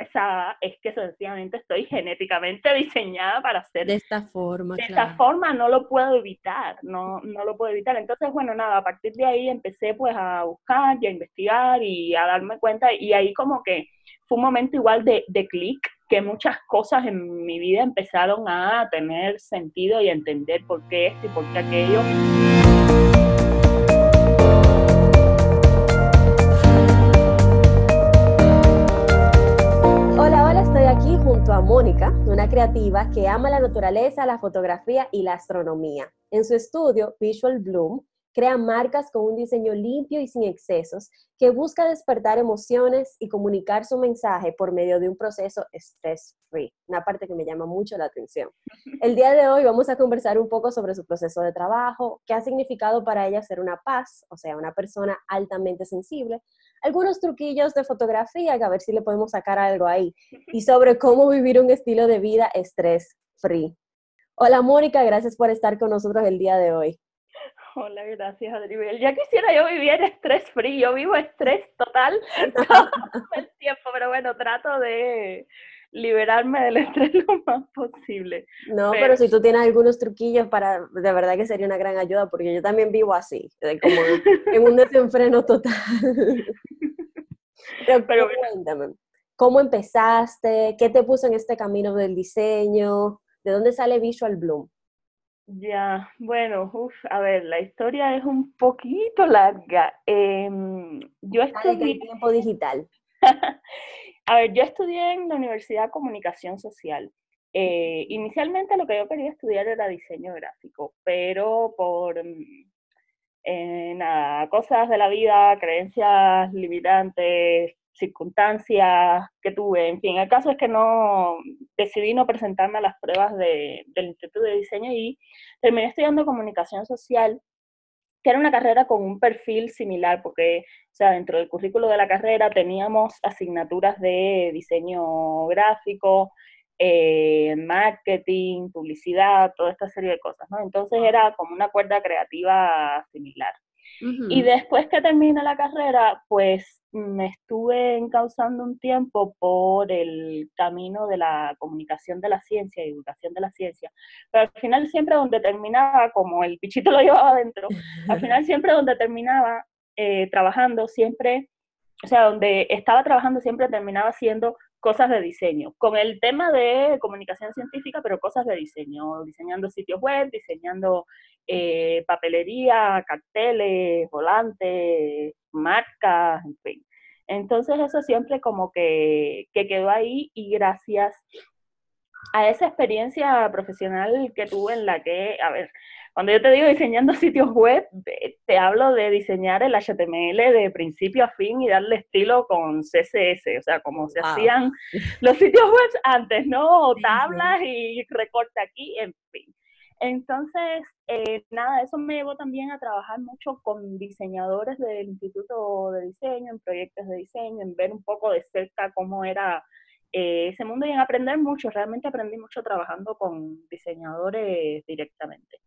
pesada es que sencillamente estoy genéticamente diseñada para hacer de esta forma. De esta forma no lo puedo evitar, no, no lo puedo evitar. Entonces, bueno, nada, a partir de ahí empecé pues a buscar y a investigar y a darme cuenta y ahí como que fue un momento igual de, de clic que muchas cosas en mi vida empezaron a tener sentido y a entender por qué esto y por qué aquello. Mónica, una creativa que ama la naturaleza, la fotografía y la astronomía. En su estudio, Visual Bloom, crea marcas con un diseño limpio y sin excesos que busca despertar emociones y comunicar su mensaje por medio de un proceso stress free, una parte que me llama mucho la atención. El día de hoy vamos a conversar un poco sobre su proceso de trabajo, qué ha significado para ella ser una paz, o sea, una persona altamente sensible, algunos truquillos de fotografía, a ver si le podemos sacar algo ahí, y sobre cómo vivir un estilo de vida stress free. Hola Mónica, gracias por estar con nosotros el día de hoy. Hola, gracias Adribel. Ya quisiera yo vivir estrés frío, vivo estrés total todo el tiempo, pero bueno, trato de liberarme del estrés lo más posible. No, pero, si tú tienes algunos truquillos para, de verdad que sería una gran ayuda, porque yo también vivo así, como en un desenfreno total. pero, pero cuéntame, ¿cómo empezaste? ¿Qué te puso en este camino del diseño? ¿De dónde sale Visual Bloom? Ya, bueno, uf, a ver, la historia es un poquito larga. Em, yo estudié... tiempo digital. a ver, yo estudié en la Universidad de Comunicación Social. Eh, inicialmente lo que yo quería estudiar era diseño gráfico, pero por mm, eh, nada, cosas de la vida, creencias limitantes, circunstancias que tuve, en fin, el caso es que no decidí no presentarme a las pruebas de, del Instituto de Diseño y terminé estudiando comunicación social, que era una carrera con un perfil similar, porque, o sea, dentro del currículo de la carrera teníamos asignaturas de diseño gráfico, eh, marketing, publicidad, toda esta serie de cosas, ¿no? Entonces era como una cuerda creativa similar. Y después que terminé la carrera, pues me estuve encauzando un tiempo por el camino de la comunicación de la ciencia y educación de la ciencia. Pero al final siempre donde terminaba, como el pichito lo llevaba adentro, al final siempre donde terminaba eh, trabajando, siempre, o sea, donde estaba trabajando siempre terminaba siendo cosas de diseño, con el tema de comunicación científica, pero cosas de diseño, diseñando sitios web, diseñando eh, papelería, carteles, volantes, marcas, en fin. Entonces eso siempre como que, que quedó ahí y gracias a esa experiencia profesional que tuve en la que, a ver, cuando yo te digo diseñando sitios web, te hablo de diseñar el HTML de principio a fin y darle estilo con CSS, o sea, como se hacían los sitios web antes, ¿no? tablas y recorte aquí, en fin. Entonces, eh, nada, eso me llevó también a trabajar mucho con diseñadores del Instituto de Diseño, en proyectos de diseño, en ver un poco de cerca cómo era eh, ese mundo y en aprender mucho. Realmente aprendí mucho trabajando con diseñadores directamente.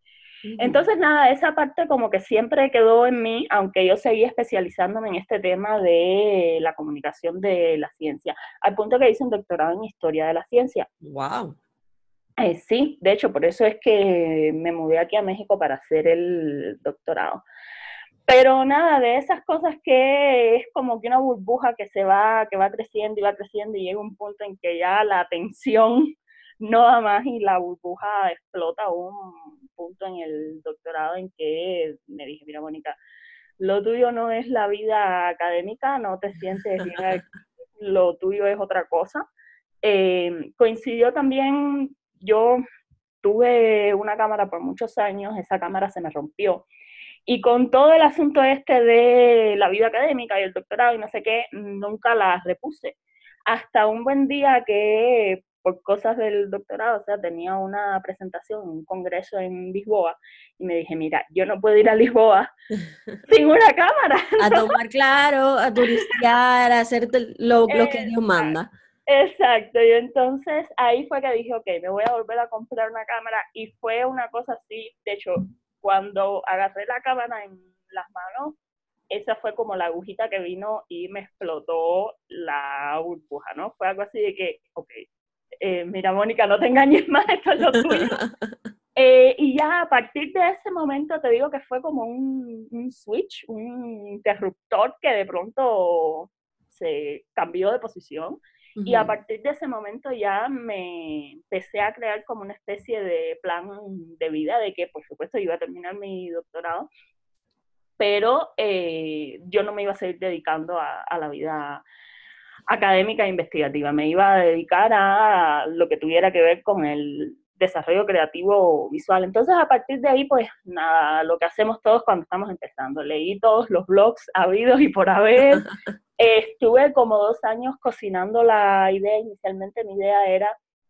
Entonces, nada, esa parte como que siempre quedó en mí, aunque yo seguí especializándome en este tema de la comunicación de la ciencia, al punto que hice un doctorado en historia de la ciencia. ¡Wow! Eh, sí, de hecho, por eso es que me mudé aquí a México para hacer el doctorado. Pero nada, de esas cosas que es como que una burbuja que se va, que va creciendo y va creciendo y llega un punto en que ya la atención no da más y la burbuja explota un punto en el doctorado en que me dije, mira, Mónica, lo tuyo no es la vida académica, no te sientes bien, lo tuyo es otra cosa. Eh, coincidió también, yo tuve una cámara por muchos años, esa cámara se me rompió. Y con todo el asunto este de la vida académica y el doctorado y no sé qué, nunca la repuse. Hasta un buen día que por cosas del doctorado, o sea, tenía una presentación, un congreso en Lisboa, y me dije, mira, yo no puedo ir a Lisboa sin una cámara. A tomar claro, a turistear, a hacer lo, lo que Dios manda. Exacto, y entonces ahí fue que dije, ok, me voy a volver a comprar una cámara, y fue una cosa así, de hecho, cuando agarré la cámara en las manos, esa fue como la agujita que vino y me explotó la burbuja, ¿no? Fue algo así de que, ok, eh, mira Mónica, no te engañes más, esto es lo tuyo. Eh, y ya a partir de ese momento te digo que fue como un, un, switch, un interruptor que de pronto se cambió de posición. Y a partir de ese momento ya me empecé a crear como una especie de plan de vida de que por supuesto iba a terminar mi doctorado, pero eh, yo no me iba a seguir dedicando a, a la vida académica e investigativa, me iba a dedicar a lo que tuviera que ver con el desarrollo creativo visual. Entonces, a partir de ahí, pues nada, lo que hacemos todos cuando estamos empezando. Leí todos los blogs habidos y por haber. Estuve como dos años cocinando la idea. Inicialmente mi idea era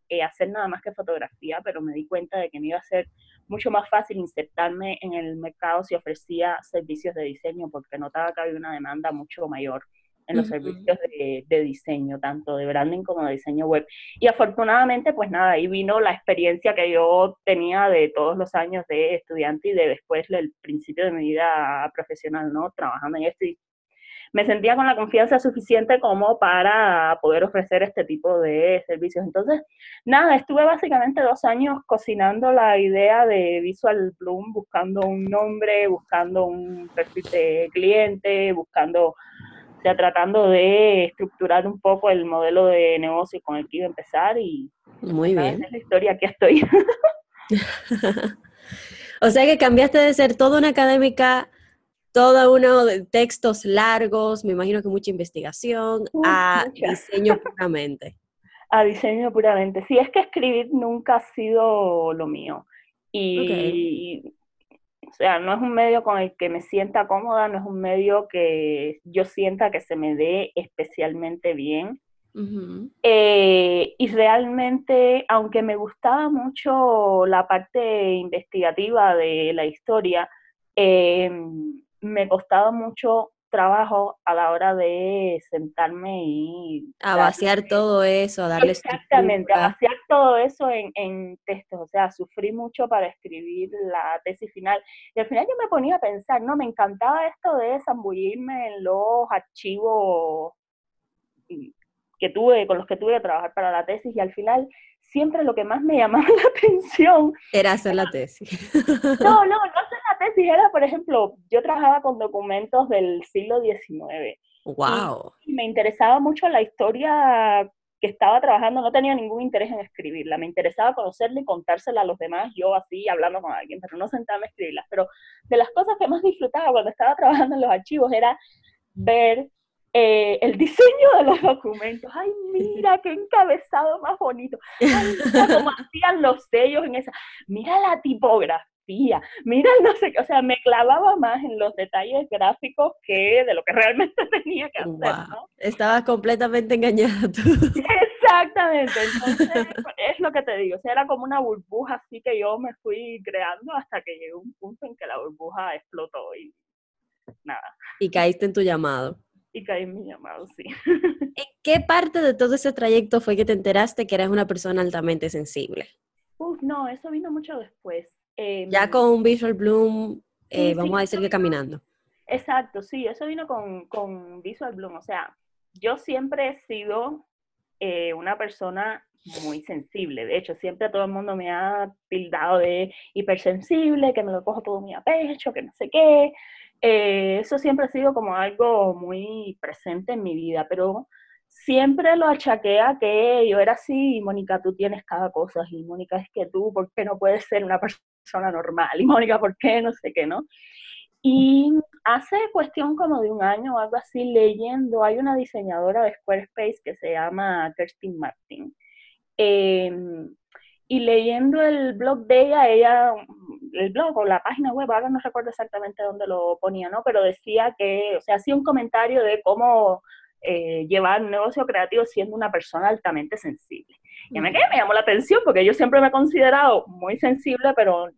eh, hacer nada más que fotografía, pero me di cuenta de que me iba a ser mucho más fácil insertarme en el mercado si ofrecía servicios de diseño, porque notaba que había una demanda mucho mayor en los servicios de, de, diseño, tanto de branding como de diseño web. Y afortunadamente, pues nada, ahí vino la experiencia que yo tenía de todos los años de estudiante y de después el principio de mi vida profesional, ¿no? Trabajando en esto y me sentía con la confianza suficiente como para poder ofrecer este tipo de servicios. Entonces, nada, estuve básicamente dos años cocinando la idea de Visual Bloom, buscando un nombre, buscando un perfil de cliente, buscando ya tratando de estructurar un poco el modelo de negocio con el que iba a empezar y muy bien. es la historia, aquí estoy. o sea que cambiaste de ser toda una académica, toda uno de textos largos, me imagino que mucha investigación, a diseño puramente. A diseño puramente. Sí, es que escribir nunca ha sido lo mío. Y sea, no es un medio con el que me sienta cómoda, no es un medio que yo sienta que se me dé especialmente bien. Eh, y realmente, aunque me gustaba mucho la parte investigativa de la historia, eh, me costaba mucho trabajo a la hora de sentarme y... A vaciar todo eso, a darle Exactamente, a vaciar todo eso en, en, textos, o sea, sufrí mucho para escribir la tesis final. Y al final yo me ponía a pensar, no, me encantaba esto de zambullirme en los archivos que tuve, con los que tuve que trabajar para la tesis y al final siempre lo que más me llamaba la atención era hacer la tesis. No, no, no era, por ejemplo, yo trabajaba con documentos del siglo XIX. Wow. Y, me interesaba mucho la historia que estaba trabajando, no tenía ningún interés en escribirla, me interesaba conocerla y contársela a los demás, yo así hablando con alguien, pero no sentarme a escribirla. Pero de las cosas que más disfrutaba cuando estaba trabajando en los archivos era ver eh, el diseño de los documentos. Ay, mira qué encabezado más bonito. Ay, mira cómo hacían los sellos en esa. Mira la tipografía. Mira no sé qué. O sea, me clavaba más en los detalles gráficos que de lo que realmente tenía que hacer. ¿no? Estabas completamente engañada tú. Exactamente. Entonces, es lo que te digo. O sea, era como una burbuja así que yo me fui creando hasta que llegó un punto en que la burbuja explotó y nada. Y caíste en tu llamado y caí en mi llamado, sí. ¿En qué parte de todo ese trayecto fue que te enteraste que eras una persona altamente sensible? Uf, no, eso vino mucho después. Ya em, con Visual Bloom, eh, vamos a decir que caminando. Exacto, sí, eso vino con, con Visual Bloom. O sea, yo siempre he sido eh, una persona muy sensible. De hecho, siempre todo el mundo me ha tildado de hipersensible, que me lo cojo todo muy a pecho, que no sé qué. Eh, eso siempre ha sido como algo muy presente en mi vida, pero siempre lo achaqué a que yo era así, y Mónica, tú tienes cada cosa, y Mónica, es que tú, ¿por qué no puedes ser una persona normal? Y Mónica, ¿por qué? No sé qué, ¿no? Y hace cuestión como de un año o algo así, leyendo, hay una diseñadora de Squarespace que se llama Kirstin Martin. Em, y leyendo el blog de ella, ella, el blog o la página web, ahora no recuerdo exactamente dónde lo ponía, ¿no? Pero decía que, o sea, hacía un comentario de cómo eh, llevar un negocio creativo siendo una persona altamente sensible. Y a mí me llamó la atención porque yo siempre me he considerado muy sensible, pero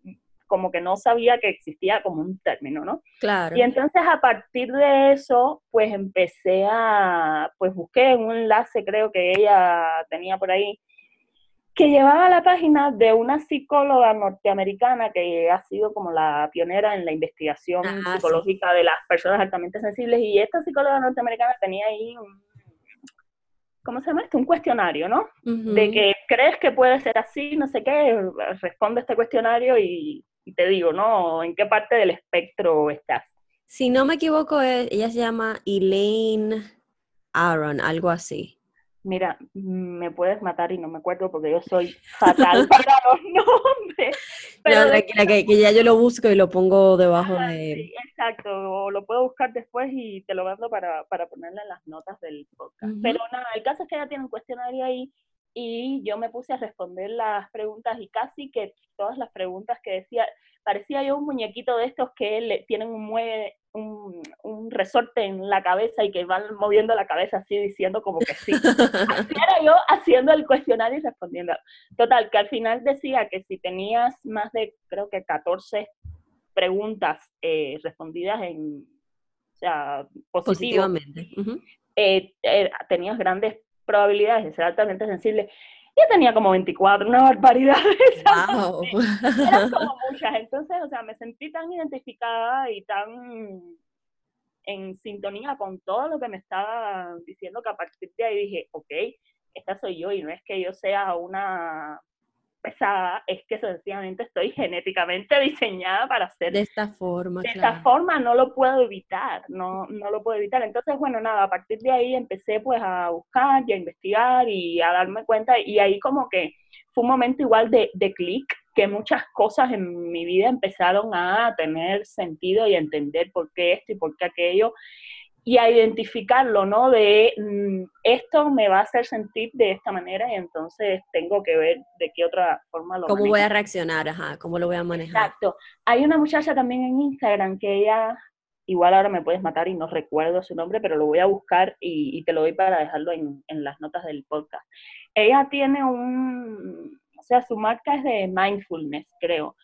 como que no sabía que existía como un término, ¿no? Claro. Y entonces a partir de eso, pues empecé a, pues busqué un enlace creo que ella tenía por ahí, que llevaba la página de una psicóloga norteamericana que ha sido como la pionera en la investigación ah, psicológica de las personas altamente sensibles y esta psicóloga norteamericana tenía ahí un, ¿cómo se llama esto? Un cuestionario, ¿no? De que crees que puede ser así, no sé qué, responde este cuestionario y, y te digo, ¿no? ¿En qué parte del espectro estás? Si no me equivoco, eh, ella se llama Elaine Aaron, algo así. Mira, me puedes matar y no me acuerdo porque yo soy fatal para los nombres. Pero tranquila, que, ya yo lo busco y lo pongo debajo de... exacto, o lo puedo buscar después y te lo mando para, para ponerle en las notas del podcast. Pero nada, el caso es que ella tiene un cuestionario ahí y yo me puse a responder las preguntas y casi que todas las preguntas que decía, parecía yo un muñequito de estos que le tienen un mueve, un, un, resorte en la cabeza y que van moviendo la cabeza así diciendo como que sí. Así era yo haciendo el cuestionario y respondiendo. Total, que al final decía que si tenías más de, creo que 14 preguntas eh, respondidas en, o sea, positivamente, eh, eh, tenías grandes probabilidades de ser altamente sensible. Yo tenía como 24, una barbaridad. Wow. Eran como muchas. Entonces, o sea, me sentí tan identificada y tan en sintonía con todo lo que me estaba diciendo que a partir de ahí dije, ok, esta soy yo y no es que yo sea una pesada, es que sencillamente estoy genéticamente diseñada para hacer de esta forma. De esta forma no lo puedo evitar, no, no lo puedo evitar. Entonces, bueno, nada, a partir de ahí empecé pues a buscar y a investigar y a darme cuenta y ahí como que fue un momento igual de, de clic, que muchas cosas en mi vida empezaron a tener sentido y a entender por qué esto y por qué aquello y a identificarlo, ¿no? De mm, esto me va a hacer sentir de esta manera y entonces tengo que ver de qué otra forma lo ¿Cómo voy a reaccionar? Ajá, ¿cómo lo voy a manejar? Exacto. Hay una muchacha también en Instagram que ella, igual ahora me puedes matar y no recuerdo su nombre, pero lo voy a buscar y, te lo doy para dejarlo en, en las notas del podcast. Ella tiene un, o sea, su marca es de mindfulness, creo.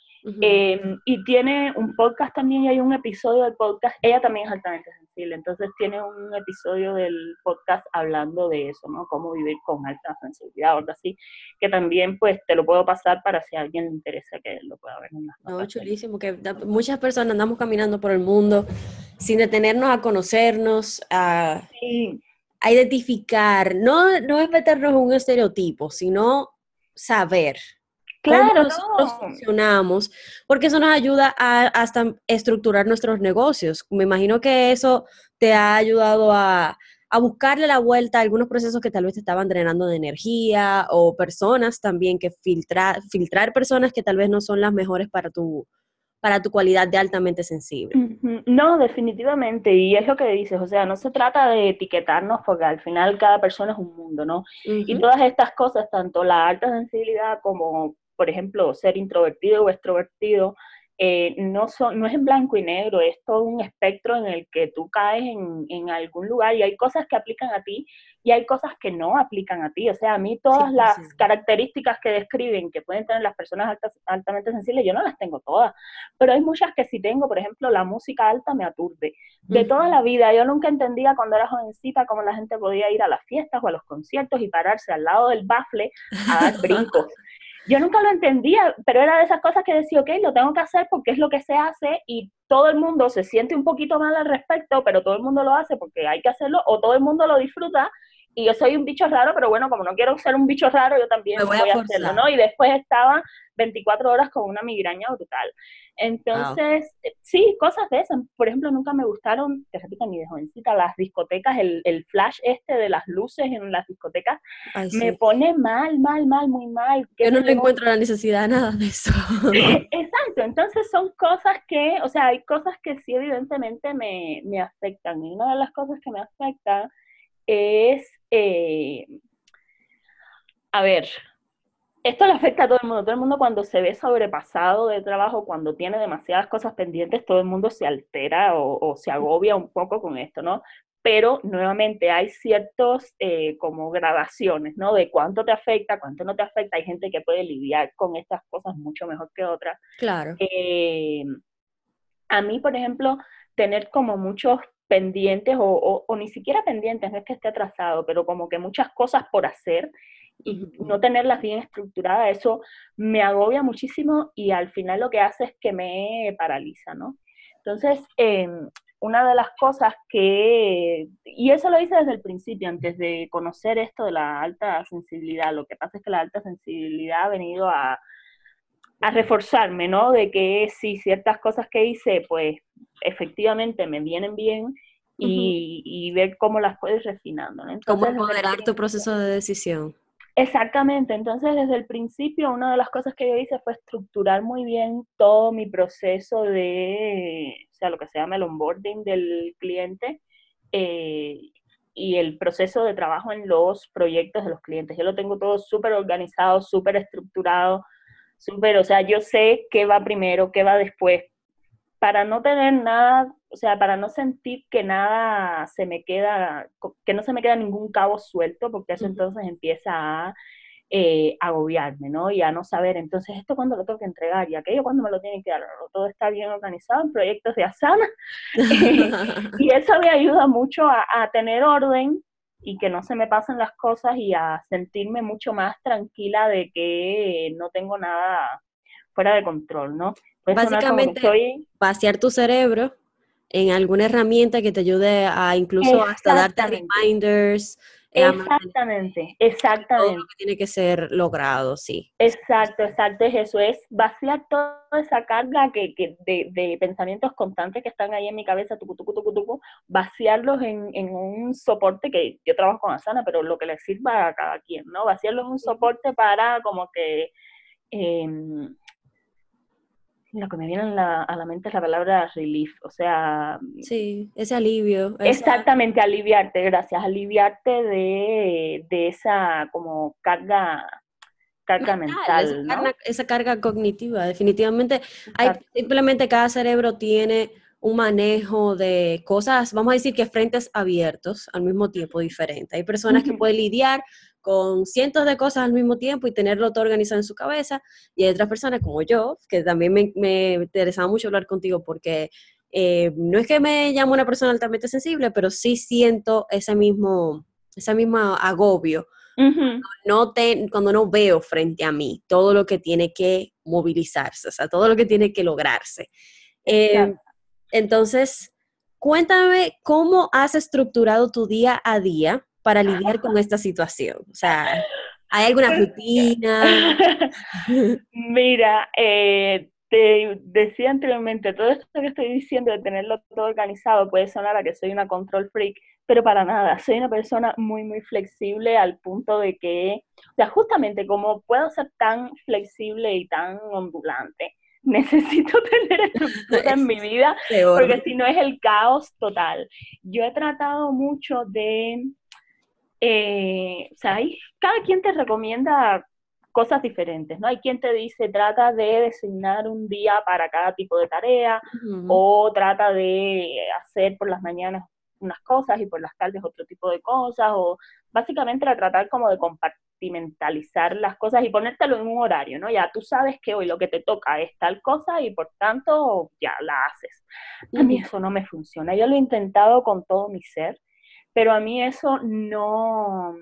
Em, y tiene un podcast también, y hay un episodio del podcast, ella también es altamente sensible, entonces tiene un episodio del podcast hablando de eso, ¿no? Cómo vivir con alta sensibilidad o algo así, que también pues te lo puedo pasar para si a alguien le interesa que lo pueda ver en las No, chulísimo, que muchas personas andamos caminando por el mundo sin detenernos a conocernos, a, a identificar, no, no es meternos en un estereotipo, sino saber Claro, nosotros funcionamos, porque eso nos ayuda a hasta estructurar nuestros negocios. Me imagino que eso te ha ayudado a, a buscarle la vuelta a algunos procesos que tal vez te estaban drenando de energía o personas también que filtrar, filtrar personas que tal vez no son las mejores para tu, para tu cualidad de altamente sensible. No, definitivamente, y es lo que dices, o sea, no se trata de etiquetarnos porque al final cada persona es un mundo, ¿no? Y todas estas cosas, tanto la alta sensibilidad como por ejemplo, ser introvertido o extrovertido, eh, no, son, no es en blanco y negro, es todo un espectro en el que tú caes en, en, algún lugar y hay cosas que aplican a ti y hay cosas que no aplican a ti. O sea, a mí todas las características que describen que pueden tener las personas altamente sensibles, yo no las tengo todas, pero hay muchas que sí tengo, por ejemplo, la música alta me aturde. De toda la vida, yo nunca entendía cuando era jovencita cómo la gente podía ir a las fiestas o a los conciertos y pararse al lado del bafle a dar brincos. Yo nunca lo entendía, pero era de esas cosas que decía, ok, lo tengo que hacer porque es lo que se hace y todo el mundo se siente un poquito mal al respecto, pero todo el mundo lo hace porque hay que hacerlo o todo el mundo lo disfruta y yo soy un bicho raro, pero bueno, como no quiero ser un bicho raro, yo también voy, a, hacerlo, ¿no? Y después estaba 24 horas con una migraña brutal. Entonces, eh, sí, cosas de esas. Por ejemplo, nunca me gustaron, te repito, ni de jovencita, las discotecas, el, el flash este de las luces en las discotecas, me pone mal, mal, mal, muy mal. Yo no le encuentro la necesidad nada de eso. Exacto, entonces son cosas que, o sea, hay cosas que sí evidentemente me, me afectan. Y una de las cosas que me afecta es eh, a ver, esto le afecta a todo el mundo. Todo el mundo cuando se ve sobrepasado de trabajo, cuando tiene demasiadas cosas pendientes, todo el mundo se altera o, se agobia un poco con esto, ¿no? Pero nuevamente hay ciertos eh, como gradaciones, ¿no? De cuánto te afecta, cuánto no te afecta. Hay gente que puede lidiar con estas cosas mucho mejor que otras. Claro. Eh, a mí, por ejemplo, tener como muchos pendientes o, ni siquiera pendientes, no es que esté atrasado, pero como que muchas cosas por hacer y no tenerlas bien estructuradas, eso me agobia muchísimo y al final lo que hace es que me paraliza, ¿no? Entonces, em, una de las cosas que, y eso lo hice desde el principio, antes de conocer esto de la alta sensibilidad, lo que pasa es que la alta sensibilidad ha venido a, a reforzarme, ¿no? De que si ciertas cosas que hice, pues efectivamente me vienen bien y, ver cómo las puedes refinando. ¿no? cómo moderar tu proceso de decisión. Exactamente, entonces desde el principio una de las cosas que yo hice fue estructurar muy bien todo mi proceso de, o sea, lo que se llama el onboarding del cliente eh, y el proceso de trabajo en los proyectos de los clientes. Yo lo tengo todo súper organizado, súper estructurado, súper, o sea, yo sé qué va primero, qué va después, para no tener nada, o sea, para no sentir que nada se me queda, que no se me queda ningún cabo suelto, porque eso entonces empieza a eh, agobiarme, ¿no? Y a no saber, entonces, esto cuando lo tengo que entregar y aquello cuando me lo tienen que dar, todo está bien organizado en proyectos de Asana. y eso me ayuda mucho a, a tener orden y que no se me pasen las cosas y a sentirme mucho más tranquila de que no tengo nada fuera de control, ¿no? Básicamente, vaciar tu cerebro en alguna herramienta que te ayude a incluso hasta darte reminders. Exactamente, exactamente. Todo lo que tiene que ser logrado, sí. Exacto, exacto, es eso, es vaciar toda esa carga que, que de, de, pensamientos constantes que están ahí en mi cabeza, tucu, tucu, tucu, tucu, vaciarlos en, en, un soporte que yo trabajo con Asana, pero lo que le sirva a cada quien, ¿no? Vaciarlos en un soporte para como que... Eh, lo que me viene a la mente es la palabra relief, o sea... Sí, ese alivio. Exactamente, aliviarte, gracias, aliviarte de, esa como carga carga mental, esa, carga, cognitiva, definitivamente. Hay, simplemente cada cerebro tiene un manejo de cosas, vamos a decir que frentes abiertos al mismo tiempo diferente. Hay personas que pueden lidiar con cientos de cosas al mismo tiempo y tenerlo todo organizado en su cabeza. Y hay otras personas como yo, que también me, interesaba mucho hablar contigo porque eh, no es que me llamo una persona altamente sensible, pero sí siento ese mismo, ese mismo agobio. no te, cuando no veo frente a mí todo lo que tiene que movilizarse, o sea, todo lo que tiene que lograrse. Eh, entonces, cuéntame cómo has estructurado tu día a día para lidiar con esta situación? O sea, ¿hay alguna rutina? Mira, eh, te decía anteriormente, todo esto que estoy diciendo de tenerlo todo organizado puede sonar a que soy una control freak, pero para nada, soy una persona muy, muy flexible al punto de que, o sea, justamente como puedo ser tan flexible y tan ondulante, necesito tener estructura en mi vida, porque si no es el caos total. Yo he tratado mucho de eh, o sea, cada quien te recomienda cosas diferentes, ¿no? Hay quien te dice, trata de designar un día para cada tipo de tarea, o trata de hacer por las mañanas unas cosas y por las tardes otro tipo de cosas, o básicamente a tratar como de compartimentalizar las cosas y ponértelo en un horario, ¿no? Ya tú sabes que hoy lo que te toca es tal cosa y por tanto ya la haces. A mí eso no me funciona. Yo lo he intentado con todo mi ser pero a mí eso no,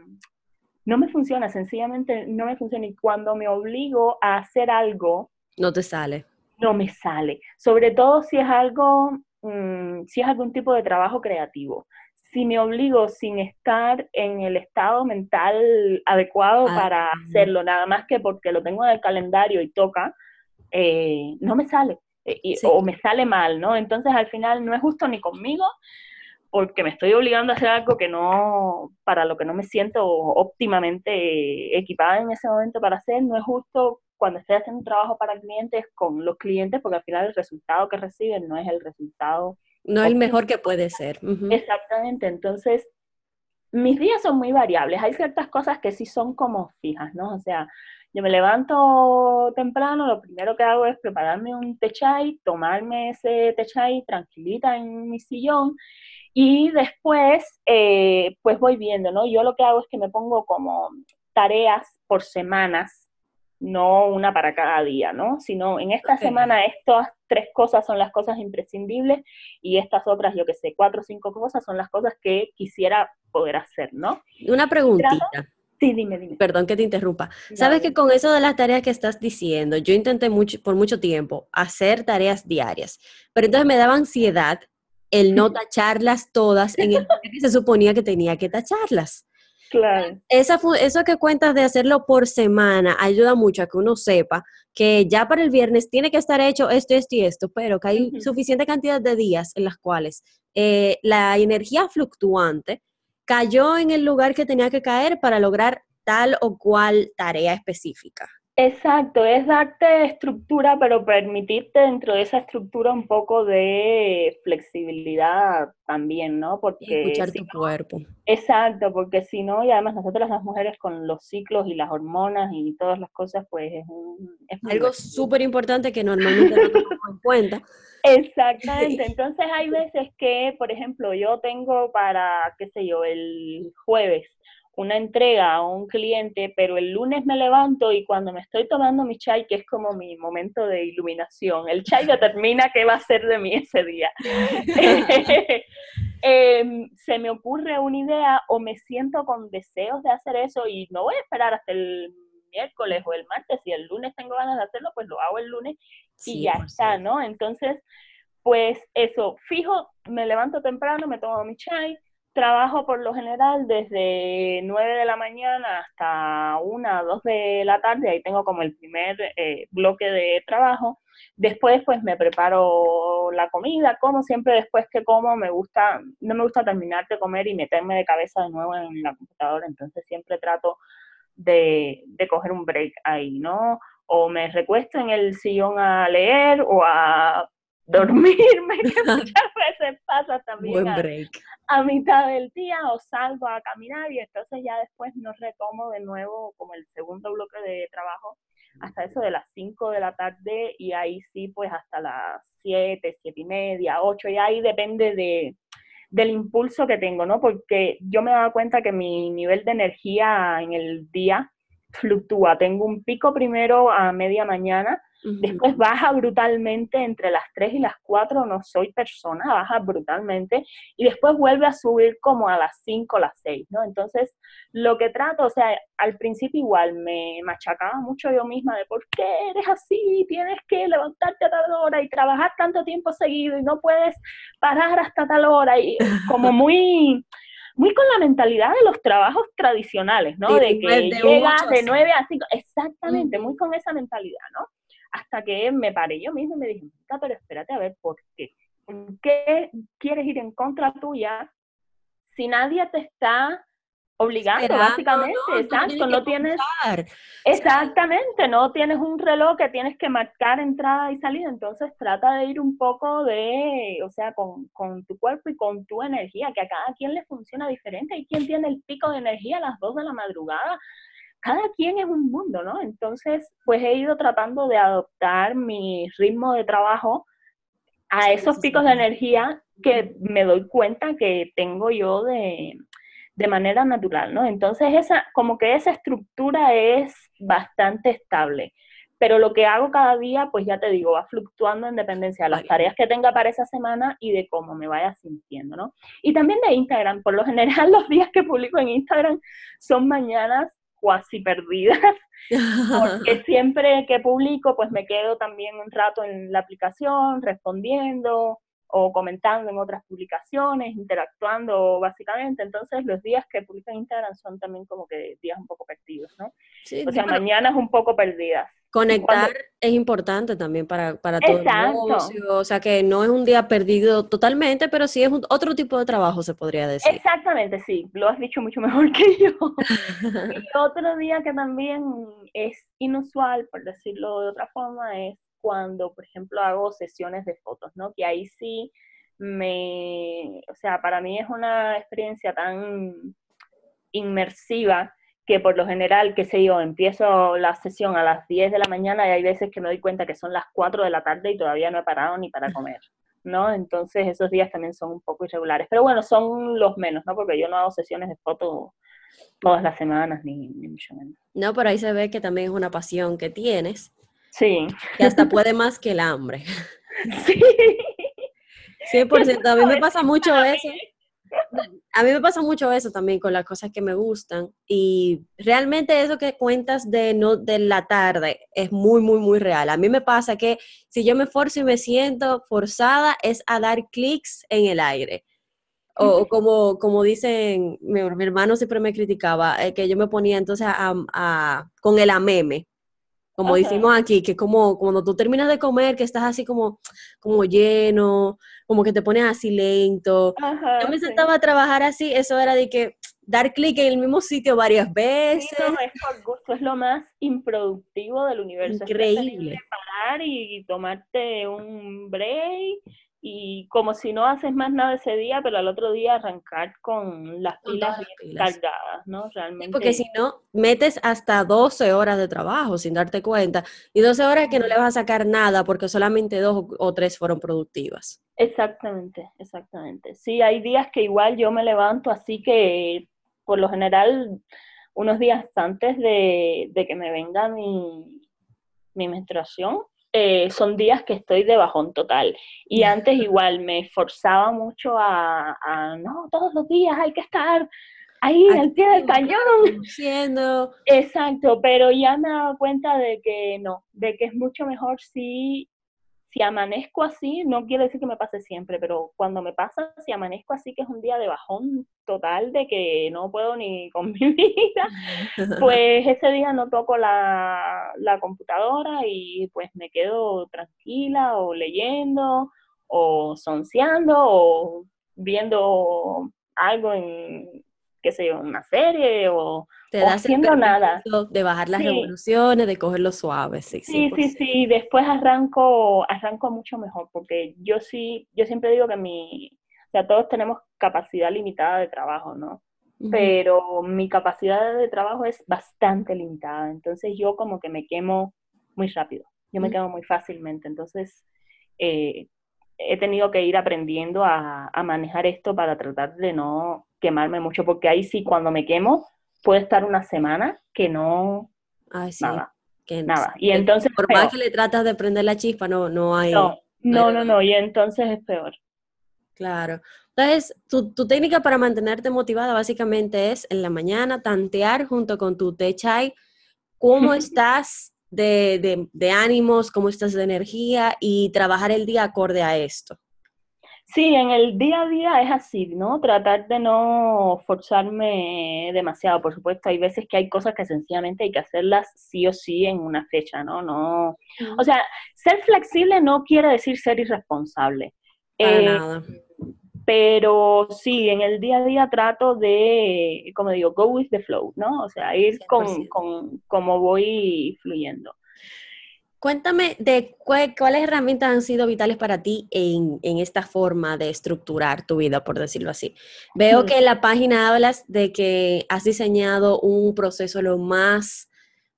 no me funciona, sencillamente no me funciona. Y cuando me obligo a hacer algo... No te sale. No me sale. Sobre todo si es algo, mm, si es algún tipo de trabajo creativo. Si me obligo sin estar en el estado mental adecuado ah, para hacerlo, nada más que porque lo tengo en el calendario y toca, eh, no me sale. Eh, o me sale mal, ¿no? Entonces al final no es justo ni conmigo, porque me estoy obligando a hacer algo que no, para lo que no me siento óptimamente equipada en ese momento para hacer, no es justo cuando estoy haciendo un trabajo para clientes con los clientes, porque al final el resultado que reciben no es el resultado. No es el mejor que puede ser. Exactamente, entonces mis días son muy variables, hay ciertas cosas que sí son como fijas, ¿no? O sea, yo me levanto temprano, lo primero que hago es prepararme un té chai, tomarme ese té chai tranquilita en mi sillón y después, eh, pues voy viendo, ¿no? Yo lo que hago es que me pongo como tareas por semanas, no una para cada día, ¿no? Sino en esta semana estas tres cosas son las cosas imprescindibles y estas otras, yo que sé, cuatro o cinco cosas son las cosas que quisiera poder hacer, ¿no? Una preguntita. Sí, dime, dime. Perdón que te interrumpa. Sabes que con eso de las tareas que estás diciendo, yo intenté mucho, por mucho tiempo hacer tareas diarias, pero entonces me daba ansiedad el no tacharlas todas en el que se suponía que tenía que tacharlas. Claro. Esa, eso que cuentas de hacerlo por semana ayuda mucho a que uno sepa que ya para el viernes tiene que estar hecho esto, esto y esto, pero que hay suficiente cantidad de días en las cuales eh, la energía fluctuante cayó en el lugar que tenía que caer para lograr tal o cual tarea específica. Exacto, es darte estructura, pero permitirte dentro de esa estructura un poco de flexibilidad también, ¿no? Porque escuchar tu cuerpo. Exacto, porque si no, y además nosotros las mujeres con los ciclos y las hormonas y todas las cosas, pues es, un, algo súper importante que normalmente no tomamos en cuenta. Exactamente, entonces hay veces que, por ejemplo, yo tengo para, qué sé yo, el jueves una entrega a un cliente, pero el lunes me levanto y cuando me estoy tomando mi chai, que es como mi momento de iluminación, el chai determina qué va a ser de mí ese día. Em, se me ocurre una idea o me siento con deseos de hacer eso y no voy a esperar hasta el miércoles o el martes, si el lunes tengo ganas de hacerlo, pues lo hago el lunes y ya está, ¿no? Entonces, pues eso, fijo, me levanto temprano, me tomo mi chai, trabajo por lo general desde 9 de la mañana hasta 1 o 2 de la tarde, ahí tengo como el primer eh, bloque de trabajo. Después pues me preparo la comida, como siempre después que como me gusta, no me gusta terminar de comer y meterme de cabeza de nuevo en la computadora, entonces siempre trato de, de coger un break ahí, ¿no? O me recuesto en el sillón a leer o a dormirme, que muchas veces pasa también a, mitad del día, o salgo a caminar y entonces ya después no retomo de nuevo como el segundo bloque de trabajo hasta eso de las 5 de la tarde y ahí sí pues hasta las 7, 7 y media, 8 y ahí depende de, del impulso que tengo, ¿no? Porque yo me he dado cuenta que mi nivel de energía en el día fluctúa. Tengo un pico primero a media mañana, Después baja brutalmente entre las 3 y las 4, no soy persona, baja brutalmente y después vuelve a subir como a las 5 o las 6, ¿no? Entonces, lo que trato, o sea, al principio igual me machacaba mucho yo misma de por qué eres así, tienes que levantarte a tal hora y trabajar tanto tiempo seguido y no puedes parar hasta tal hora y como muy muy con la mentalidad de los trabajos tradicionales, ¿no? de que de llegas de 9 a 5, exactamente, muy con esa mentalidad, ¿no? Hasta que me paré yo misma y me dije, pero espérate a ver, ¿por qué? ¿Por qué quieres ir en contra tuya si nadie te está obligando, básicamente, exacto, no tienes, exactamente, no tienes un reloj que tienes que marcar entrada y salida, entonces trata de ir un poco de, o sea, con, con, tu cuerpo y con tu energía, que a cada quien le funciona diferente, hay quien tiene el pico de energía a las 2 de la madrugada, cada quien es un mundo, ¿no? Entonces, pues he ido tratando de adoptar mi ritmo de trabajo a esos picos de energía que me doy cuenta que tengo yo de, de manera natural, ¿no? Entonces, esa, como que esa estructura es bastante estable. Pero lo que hago cada día, pues ya te digo, va fluctuando en dependencia de las tareas que tenga para esa semana y de cómo me vaya sintiendo, ¿no? Y también de Instagram. Por lo general, los días que publico en Instagram son mañanas cuasi perdidas, porque siempre que publico, pues me quedo también un rato en la aplicación respondiendo o comentando en otras publicaciones, interactuando básicamente. Entonces, los días que publico en Instagram son también como que días un poco perdidos, ¿no? o sea, mañanas un poco perdidas. Conectar es importante también para, para todo el negocio, o sea que no es un día perdido totalmente, pero sí es otro tipo de trabajo, se podría decir. Exactamente, sí, lo has dicho mucho mejor que yo. y otro día que también es inusual, por decirlo de otra forma, es cuando, por ejemplo, hago sesiones de fotos, ¿no? Que ahí sí me, o sea, para mí es una experiencia tan inmersiva que por lo general, qué sé yo, empiezo la sesión a las 10 de la mañana y hay veces que me doy cuenta que son las 4 de la tarde y todavía no he parado ni para comer, ¿no? Entonces esos días también son un poco irregulares. Pero bueno, son los menos, ¿no? Porque yo no hago sesiones de fotos todas las semanas, ni, mucho menos. No, pero ahí se ve que también es una pasión que tienes. Sí. Que hasta puede más que el hambre. Sí. 100%. A mí me pasa mucho eso. A mí me pasa mucho eso también con las cosas que me gustan y realmente eso que cuentas de no de la tarde es muy muy muy real. A mí me pasa que si yo me esfuerzo y me siento forzada es a dar clics en el aire. O, como, como dicen, mi, hermano siempre me criticaba, eh, que yo me ponía entonces a, con el ameme, como decimos aquí, que como cuando tú terminas de comer, que estás así como, como lleno, como que te pones así lento. yo me sentaba a trabajar así, eso era de que dar clic en el mismo sitio varias veces. Sí, es por gusto, es lo más improductivo del universo. Increíble. parar y tomarte un break y como si no haces más nada ese día, pero al otro día arrancar con las pilas, cargadas, ¿no? Realmente. porque si no, metes hasta 12 horas de trabajo sin darte cuenta, y 12 horas que no le vas a sacar nada porque solamente dos o tres fueron productivas. Exactamente, exactamente. Sí, hay días que igual yo me levanto así que, por lo general, unos días antes de, que me venga mi, mi menstruación, eh, son días que estoy de bajón total. Y antes igual me esforzaba mucho a, no, todos los días hay que estar ahí al pie del cañón. Siendo. Exacto, pero ya me he dado cuenta de que no, de que es mucho mejor si si amanezco así, no quiere decir que me pase siempre, pero cuando me pasa, si amanezco así, que es un día de bajón total, de que no puedo ni con mi vida, pues ese día no toco la, la computadora y pues me quedo tranquila o leyendo o sonceando o viendo algo en, qué sé yo, una serie o, Te haciendo nada. De bajar las revoluciones, de cogerlo suave, sí. Sí, sí, sí, después arranco, arranco mucho mejor, porque yo sí, yo siempre digo que mi, o sea, todos tenemos capacidad limitada de trabajo, ¿no? Pero mi capacidad de trabajo es bastante limitada, entonces yo como que me quemo muy rápido, yo me quemo muy fácilmente, entonces eh, he tenido que ir aprendiendo a, a manejar esto para tratar de no quemarme mucho, porque ahí sí, cuando me quemo, puede estar una semana que no... nada. Que, nada. Y entonces... Por más que le tratas de prender la chispa, no, no hay... No, no, no, no, y entonces es peor. Claro. Entonces, tu, tu, técnica para mantenerte motivada básicamente es en la mañana tantear junto con tu té chai cómo estás de, de, de ánimos, cómo estás de energía y trabajar el día acorde a esto. Sí, en el día a día es así, ¿no? Tratar de no forzarme demasiado. Por supuesto, hay veces que hay cosas que sencillamente hay que hacerlas sí o sí en una fecha, ¿no? No. O sea, ser flexible no quiere decir ser irresponsable. Para eh, nada. Pero sí, en el día a día trato de, como digo, go with the flow, ¿no? O sea, ir con, con como voy fluyendo. Cuéntame de cuáles herramientas han sido vitales para ti en, esta forma de estructurar tu vida, por decirlo así. Veo que en la página hablas de que has diseñado un proceso lo más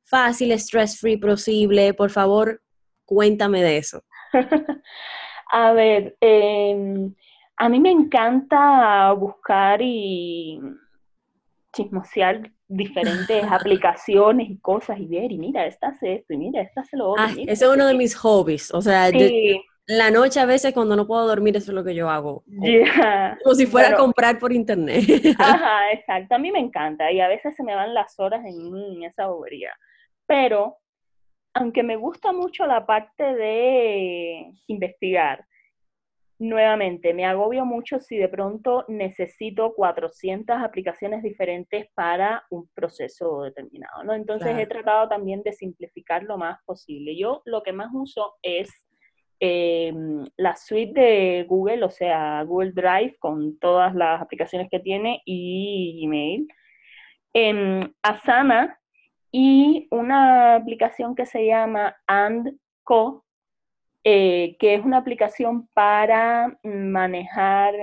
fácil, stress-free posible. Por favor, cuéntame de eso. a ver, em, a mí me encanta buscar y chismosear diferentes aplicaciones y cosas y ver, y mira, esta hace esto, y mira, esta hace lo otro. Ah, ese es uno de mis hobbies, o sea, la noche a veces cuando no puedo dormir, eso es lo que yo hago. Como si fuera a comprar por internet. Ajá, exacto, a mí me encanta, y a veces se me van las horas en, en esa bobería, pero aunque me gusta mucho la parte de investigar, nuevamente, me agobio mucho si de pronto necesito 400 aplicaciones diferentes para un proceso determinado, ¿no? Entonces he tratado también de simplificar lo más posible. Yo lo que más uso es em, la suite de Google, o sea, Google Drive con todas las aplicaciones que tiene y Gmail. Em, Asana y una aplicación que se llama AndCo, eh, que es una aplicación para manejar,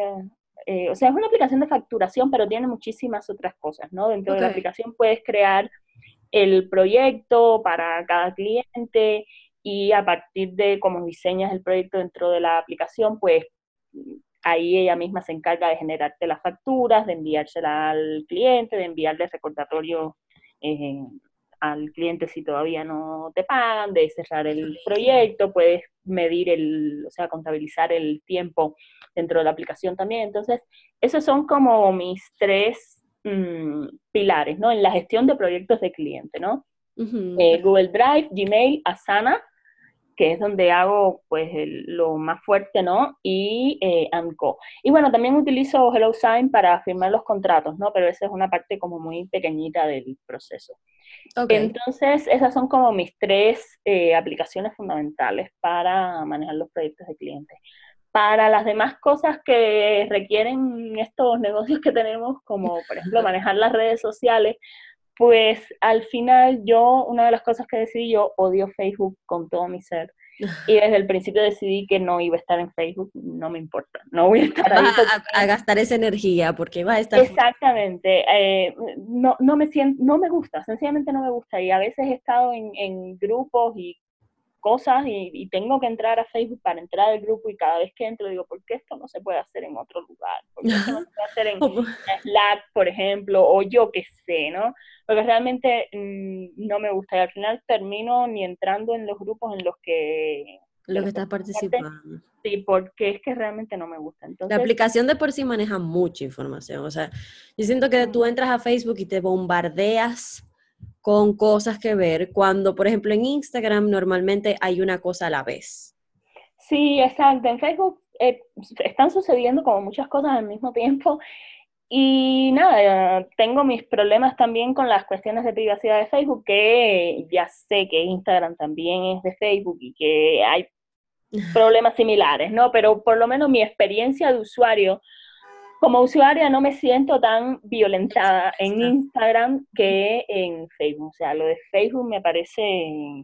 eh, o sea, es una aplicación de facturación, pero tiene muchísimas otras cosas, ¿no? Dentro de la aplicación puedes crear el proyecto para cada cliente y a partir de cómo diseñas el proyecto dentro de la aplicación, pues ahí ella misma se encarga de generarte las facturas, de enviársela al cliente, de enviarle recordatorio eh, al cliente si todavía no te pagan, de cerrar el proyecto, puedes medir el, o sea, contabilizar el tiempo dentro de la aplicación también. Entonces, esos son como mis tres mm, pilares, ¿no? En la gestión de proyectos de cliente, ¿no? Eh, Google Drive, Gmail, Asana, que es donde hago pues lo más fuerte, ¿no? Y eh, Y bueno, también utilizo HelloSign para firmar los contratos, ¿no? Pero esa es una parte como muy pequeñita del proceso. Entonces, esas son como mis tres eh, aplicaciones fundamentales para manejar los proyectos de clientes. Para las demás cosas que requieren estos negocios que tenemos, como por ejemplo manejar las redes sociales, pues al final yo, una de las cosas que decidí, yo odio Facebook con todo mi ser. Y desde el principio decidí que no iba a estar en Facebook, no me importa, no voy a estar ahí. A, gastar esa energía porque va a estar. Exactamente, eh, no, no, me siento, no me gusta, sencillamente no me gusta. Y a veces he estado en, en grupos y cosas y, tengo que entrar a Facebook para entrar al grupo y cada vez que entro digo, ¿por qué esto no se puede hacer en otro lugar? ¿Por qué esto no se puede hacer en Slack, por ejemplo, o yo qué sé, ¿no? Porque realmente mm, no me gusta y al final termino ni entrando en los grupos en los que... Lo que estás participando. Sí, porque es que realmente no me gusta. Entonces, la aplicación de por sí maneja mucha información. O sea, yo siento que tú entras a Facebook y te bombardeas con cosas que ver, cuando por ejemplo en Instagram normalmente hay una cosa a la vez. Sí, exacto. En Facebook eh, están sucediendo como muchas cosas al mismo tiempo. Y nada, tengo mis problemas también con las cuestiones de privacidad de Facebook, que ya sé que Instagram también es de Facebook y que hay problemas similares, ¿no? Pero por lo menos mi experiencia de usuario como usuaria no me siento tan violentada en Instagram que en Facebook. O sea, lo de Facebook me parece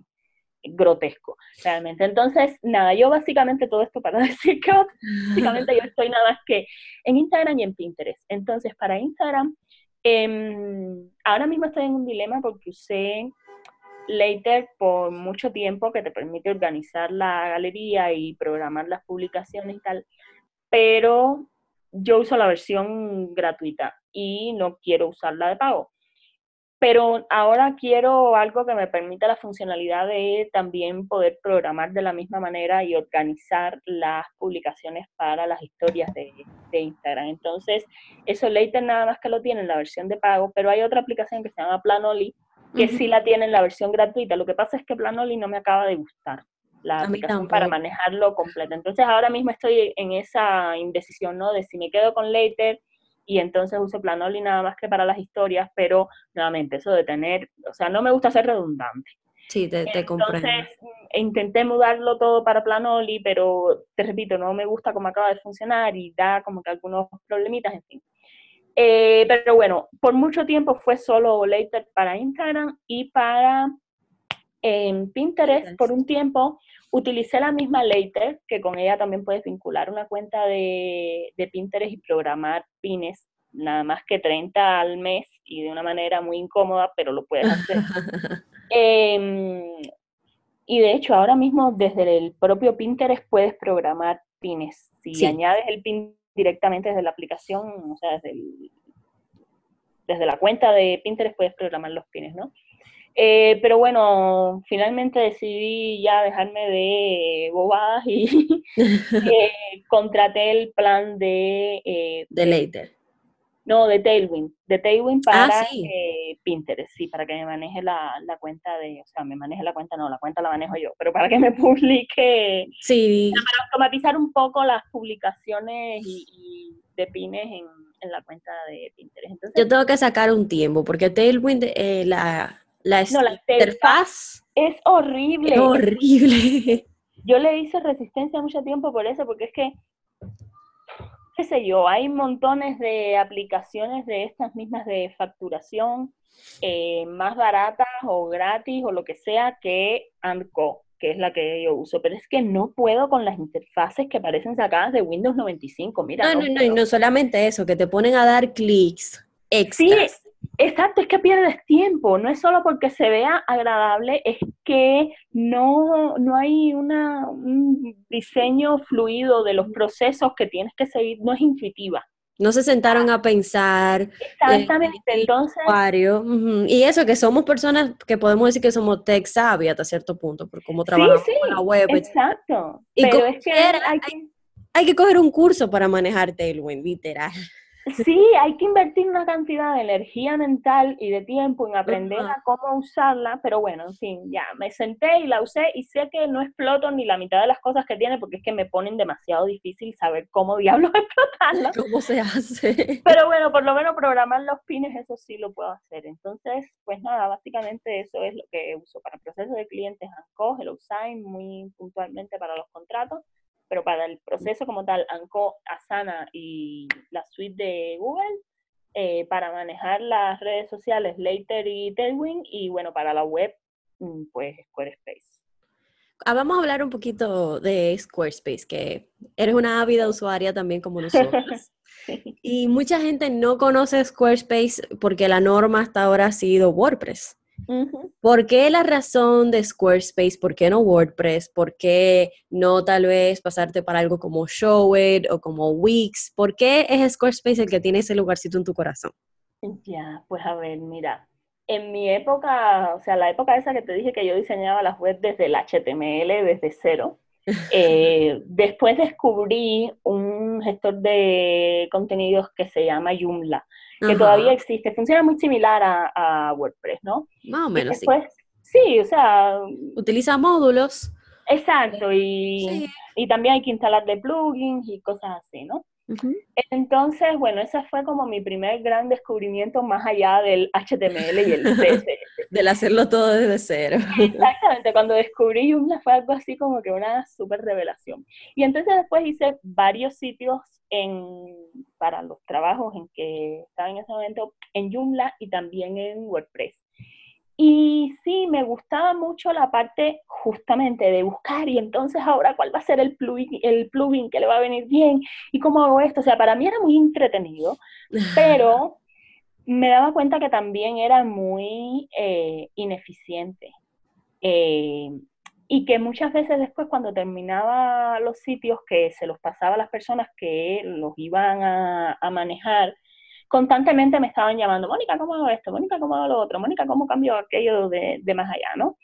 grotesco, realmente. Entonces, nada, yo básicamente todo esto para decir que básicamente yo estoy nada más que en Instagram y en Pinterest. Entonces, para Instagram, em, ahora mismo estoy en un dilema porque usé Later por mucho tiempo que te permite organizar la galería y programar las publicaciones y tal, pero yo uso la versión gratuita y no quiero usar la de pago. Pero ahora quiero algo que me permita la funcionalidad de también poder programar de la misma manera y organizar las publicaciones para las historias de, Instagram. Entonces, eso Later nada más que lo tiene en la versión de pago, pero hay otra aplicación que se llama Planoli que sí la tiene en la versión gratuita. Lo que pasa es que Planoli no me acaba de gustar la aplicación para manejarlo completo. Entonces ahora mismo estoy en esa indecisión, ¿no? De si me quedo con Later y entonces uso Planoli nada más que para las historias, pero nuevamente eso de tener, o sea, no me gusta ser redundante. Sí, te, te comprendo. Entonces intenté mudarlo todo para Planoli, pero te repito, no me gusta cómo acaba de funcionar y da como que algunos problemitas, en fin. Eh, pero bueno, por mucho tiempo fue solo Later para Instagram y para en Pinterest por un tiempo utilicé la misma Later, que con ella también puedes vincular una cuenta de, Pinterest y programar pines, nada más que 30 al mes y de una manera muy incómoda, pero lo puedes hacer. Em, y de hecho, ahora mismo desde el propio Pinterest puedes programar pines. Si añades el pin directamente desde la aplicación, o sea, desde, desde la cuenta de Pinterest puedes programar los pines, ¿no? Eh, pero bueno, finalmente decidí ya dejarme de bobadas y eh, contraté el plan de... Eh, de Later. No, de Tailwind. De Tailwind ah, para Pinterest, sí, para que me maneje la, cuenta de... O sea, me maneje la cuenta, no, la cuenta la manejo yo, pero para que me publique... Sí. Para automatizar un poco las publicaciones y, de pines en, la cuenta de Pinterest. yo tengo que sacar un tiempo, porque Tailwind, la la, interfaz es horrible. Es horrible. Yo le hice resistencia mucho tiempo por eso, porque es que, qué sé yo, hay montones de aplicaciones de estas mismas de facturación eh, más baratas o gratis o lo que sea que Anco, que es la que yo uso, pero es que no puedo con las interfaces que parecen sacadas de Windows 95. Mira, no, no, no, y no solamente eso, que te ponen a dar clics extras. Exacto, es que pierdes tiempo, no es solo porque se vea agradable, es que no, no hay una, un diseño fluido de los procesos que tienes que seguir, no es intuitiva. No se sentaron a pensar. Eh, Exactamente, entonces. Y eso, que somos personas que podemos decir que somos tech savvy hasta cierto punto, por cómo trabajamos sí, con la web. Exacto. Y Pero es que hay, hay que coger un curso para manejar Tailwind, literal. Sí, hay que invertir una cantidad de energía mental y de tiempo en aprender a cómo usarla, pero bueno, en fin, ya me senté y la usé y sé que no exploto ni la mitad de las cosas que tiene porque es que me ponen demasiado difícil saber cómo diablos explotarla. ¿Cómo se hace? Pero bueno, por lo menos programar los pines, eso sí lo puedo hacer. Entonces, pues nada, básicamente eso es lo que uso para el proceso de clientes ANCO, Hello Sign, muy puntualmente para los contratos pero para el proceso como tal, Anko, Asana y la suite de Google, eh, para manejar las redes sociales, Later y Tailwind, y bueno, para la web, mm, pues Squarespace. Ah, vamos a hablar un poquito de Squarespace, que eres una ávida usuaria también como nosotros. y mucha gente no conoce Squarespace porque la norma hasta ahora ha sido WordPress. ¿Por qué la razón de Squarespace? ¿Por qué no WordPress? ¿Por qué no tal vez pasarte para algo como Showit o como Wix? ¿Por qué es Squarespace el que tiene ese lugarcito en tu corazón? Ya, pues a ver, mira, en mi época, o sea, la época esa que te dije que yo diseñaba las webs desde el HTML, desde cero, eh, después descubrí un gestor de contenidos que se llama Joomla que todavía existe. Funciona muy similar a, WordPress, ¿no? Más o menos, sí. Sí, o sea... Utiliza módulos. Exacto, y, y también hay que instalarle plugins y cosas así, ¿no? Entonces, bueno, ese fue como mi primer gran descubrimiento más allá del HTML y el CSS. Del hacerlo todo desde cero. Exactamente, cuando descubrí Joomla fue algo así como que una súper revelación. Y entonces después hice varios sitios en, para los trabajos en que estaba en ese momento en Joomla y también en WordPress. Y sí, me gustaba mucho la parte justamente de buscar y entonces ahora cuál va a ser el plugin, el plugin que le va a venir bien y cómo hago esto. O sea, para mí era muy entretenido, pero me daba cuenta que también era muy eh, ineficiente. Eh, y que muchas veces después cuando terminaba los sitios que se los pasaba a las personas que los iban a, a manejar, constantemente me estaban llamando, Mónica, ¿cómo hago esto? Mónica, ¿cómo hago lo otro? Mónica, ¿cómo cambio aquello de, de más allá, no?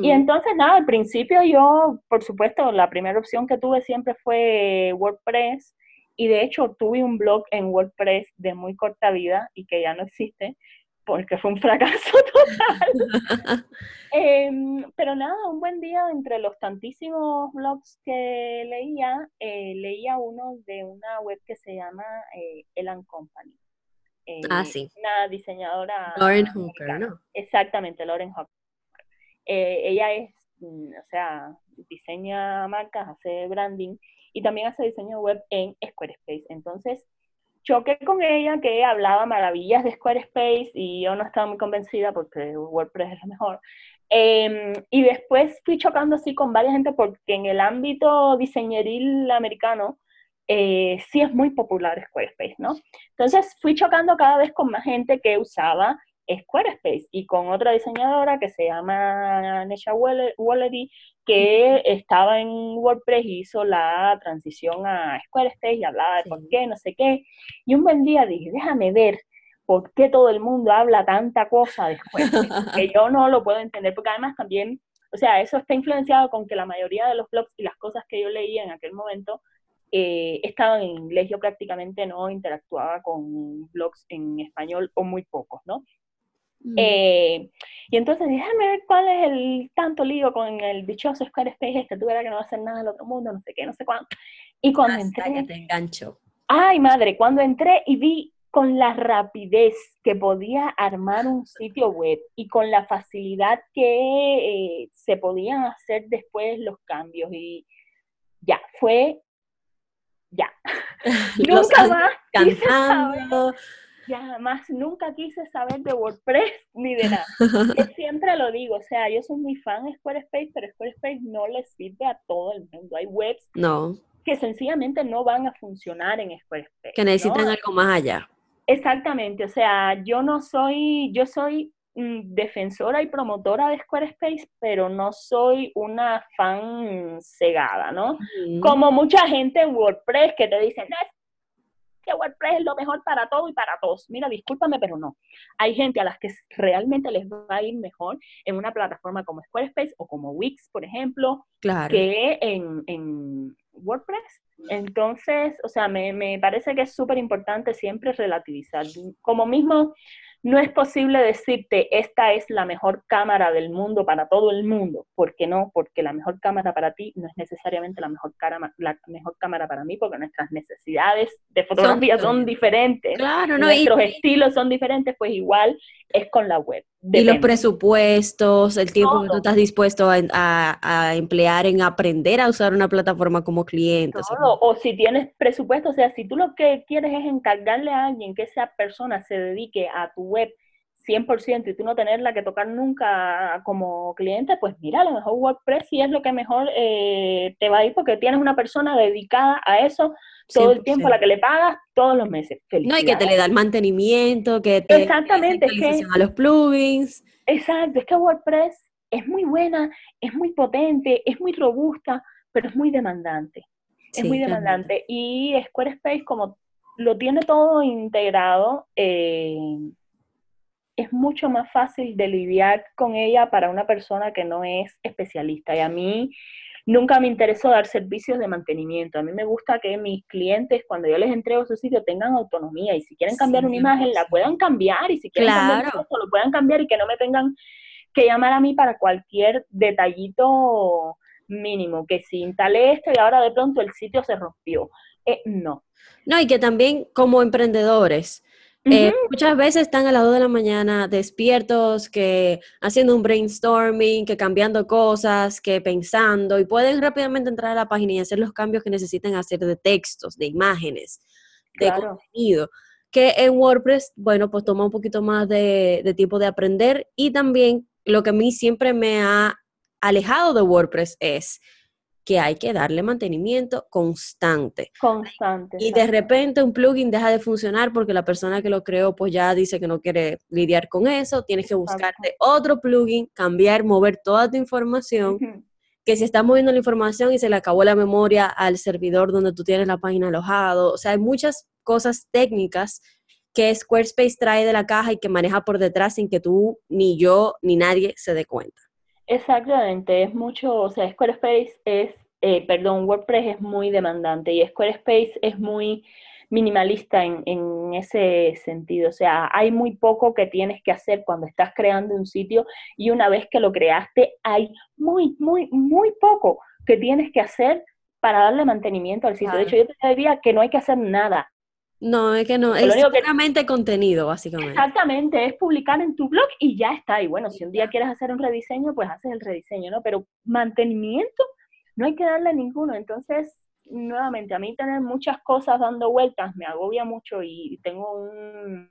Y entonces, nada, al principio yo, por supuesto, la primera opción que tuve siempre fue WordPress, y de hecho tuve un blog en WordPress de muy corta vida y que ya no existe, porque fue un fracaso total. Em, pero nada, un buen día entre los tantísimos blogs que leía, eh, leía uno de una web que se llama eh, Elan Company. ah, sí. Una diseñadora. Lauren Hooker, ¿no? Exactamente, Lauren Hooker. Eh, ella es, mm, o sea, diseña marcas, hace branding y también hace diseño web en Squarespace. Entonces, choqué con ella que hablaba maravillas de Squarespace y yo no estaba muy convencida porque WordPress es lo mejor. Em, y después fui chocando así con varias gente porque en el ámbito diseñeril americano eh, sí es muy popular Squarespace, ¿no? Entonces fui chocando cada vez con más gente que usaba Squarespace y con otra diseñadora que se llama Nesha Wallery, que estaba en WordPress y hizo la transición a Squarespace y hablaba de por qué, no sé qué. Y un buen día dije, déjame ver por qué todo el mundo habla tanta cosa de Squarespace, que yo no lo puedo entender, porque además también, o sea, eso está influenciado con que la mayoría de los blogs y las cosas que yo leía en aquel momento eh, estaban en inglés, yo prácticamente no interactuaba con blogs en español o muy pocos, ¿no? Eh, y entonces déjame ver cuál es el tanto lío con el dichoso Squarespace este, tú verás que no va a hacer nada del otro mundo, no sé qué, no sé cuánto. Y cuando entré... que te engancho. Ay, madre, cuando entré y vi con la rapidez que podía armar un sitio web y con la facilidad que eh, se podían hacer después los cambios y ya, fue ya. Nunca más cantando ya más nunca quise saber de WordPress ni de nada. siempre lo digo, o sea, yo soy muy fan de Squarespace, pero Squarespace no le sirve a todo el mundo. Hay webs no. que sencillamente no van a funcionar en Squarespace. Que necesitan algo más allá. Exactamente, o sea, yo no soy, yo soy mm, defensora y promotora de Squarespace, pero no soy una fan cegada, ¿no? Como mucha gente en WordPress que te dicen, no, que WordPress es lo mejor para todo y para todos. Mira, discúlpame, pero no. Hay gente a las que realmente les va a ir mejor en una plataforma como Squarespace o como Wix, por ejemplo, que en, en WordPress. Entonces, o sea, me, me parece que es súper importante siempre relativizar. Como mismo no es posible decirte, esta es la mejor cámara del mundo para todo el mundo. ¿Por qué no? Porque la mejor cámara para ti no es necesariamente la mejor, la mejor cámara para mí, porque nuestras necesidades de fotografía son, diferentes. Claro, ¿no? Nuestros estilos son diferentes, pues igual es con la web. Y los presupuestos, el tiempo que tú estás dispuesto a, emplear en aprender a usar una plataforma como cliente. O si tienes presupuesto, o sea, si tú lo que quieres es encargarle a alguien que esa persona se dedique a tu web 100% y tú no tenerla que tocar nunca como cliente, pues mira, a lo mejor WordPress sí es lo que mejor eh, te va a ir porque tienes una persona dedicada a eso todo el tiempo, a la que le pagas todos los meses. No, y que te le da el mantenimiento, que te Exactamente, es que, a los plugins. Exacto, es que WordPress es muy buena, es muy potente, es muy robusta, pero es muy demandante. Es muy demandante. Y Squarespace, como lo tiene todo integrado, eh, es mucho más fácil de lidiar con ella para una persona que no es especialista. Y a mí nunca me interesó dar servicios de mantenimiento. A mí me gusta que mis clientes, cuando yo les entrego su sitio, tengan autonomía y si quieren cambiar una imagen, la puedan cambiar y si quieren cambiar un lo puedan cambiar y que no me tengan que llamar a mí para cualquier detallito mínimo, que si instalé esto y ahora de pronto el sitio se rompió. Eh, no. No, y que también como emprendedores, eh, muchas veces están a las 2 de la mañana despiertos, que haciendo un brainstorming, que cambiando cosas, que pensando, y pueden rápidamente entrar a la página y hacer los cambios que necesitan hacer de textos, de imágenes, de contenido. Que en WordPress, bueno, pues toma un poquito más de, de tiempo de aprender y también lo que a mí siempre me ha alejado de WordPress es que hay que darle mantenimiento constante. Constante. Y de repente un plugin deja de funcionar porque la persona que lo creó pues ya dice que no quiere lidiar con eso, tienes que buscarte otro plugin, cambiar, mover toda tu información. Que si estás moviendo la información y se le acabó la memoria al servidor donde tú tienes la página alojado, o sea, hay muchas cosas técnicas que Squarespace trae de la caja y que maneja por detrás sin que tú, ni yo, ni nadie se dé cuenta. Exactamente, es mucho, o sea, Squarespace es, eh, perdón, WordPress es muy demandante y Squarespace es muy minimalista en, en, ese sentido. O sea, hay muy poco que tienes que hacer cuando estás creando un sitio y una vez que lo creaste, hay muy, muy, muy poco que tienes que hacer para darle mantenimiento al sitio. De hecho, yo te diría que no hay que hacer nada. No, es que no, es puramente contenido, básicamente. Exactamente, es publicar en tu blog y ya está. Y bueno, si un día quieres hacer un rediseño, pues haces el rediseño, ¿no? Pero mantenimiento, no hay que darle ninguno. Entonces, nuevamente, a mí tener muchas cosas dando vueltas me agobia mucho y tengo un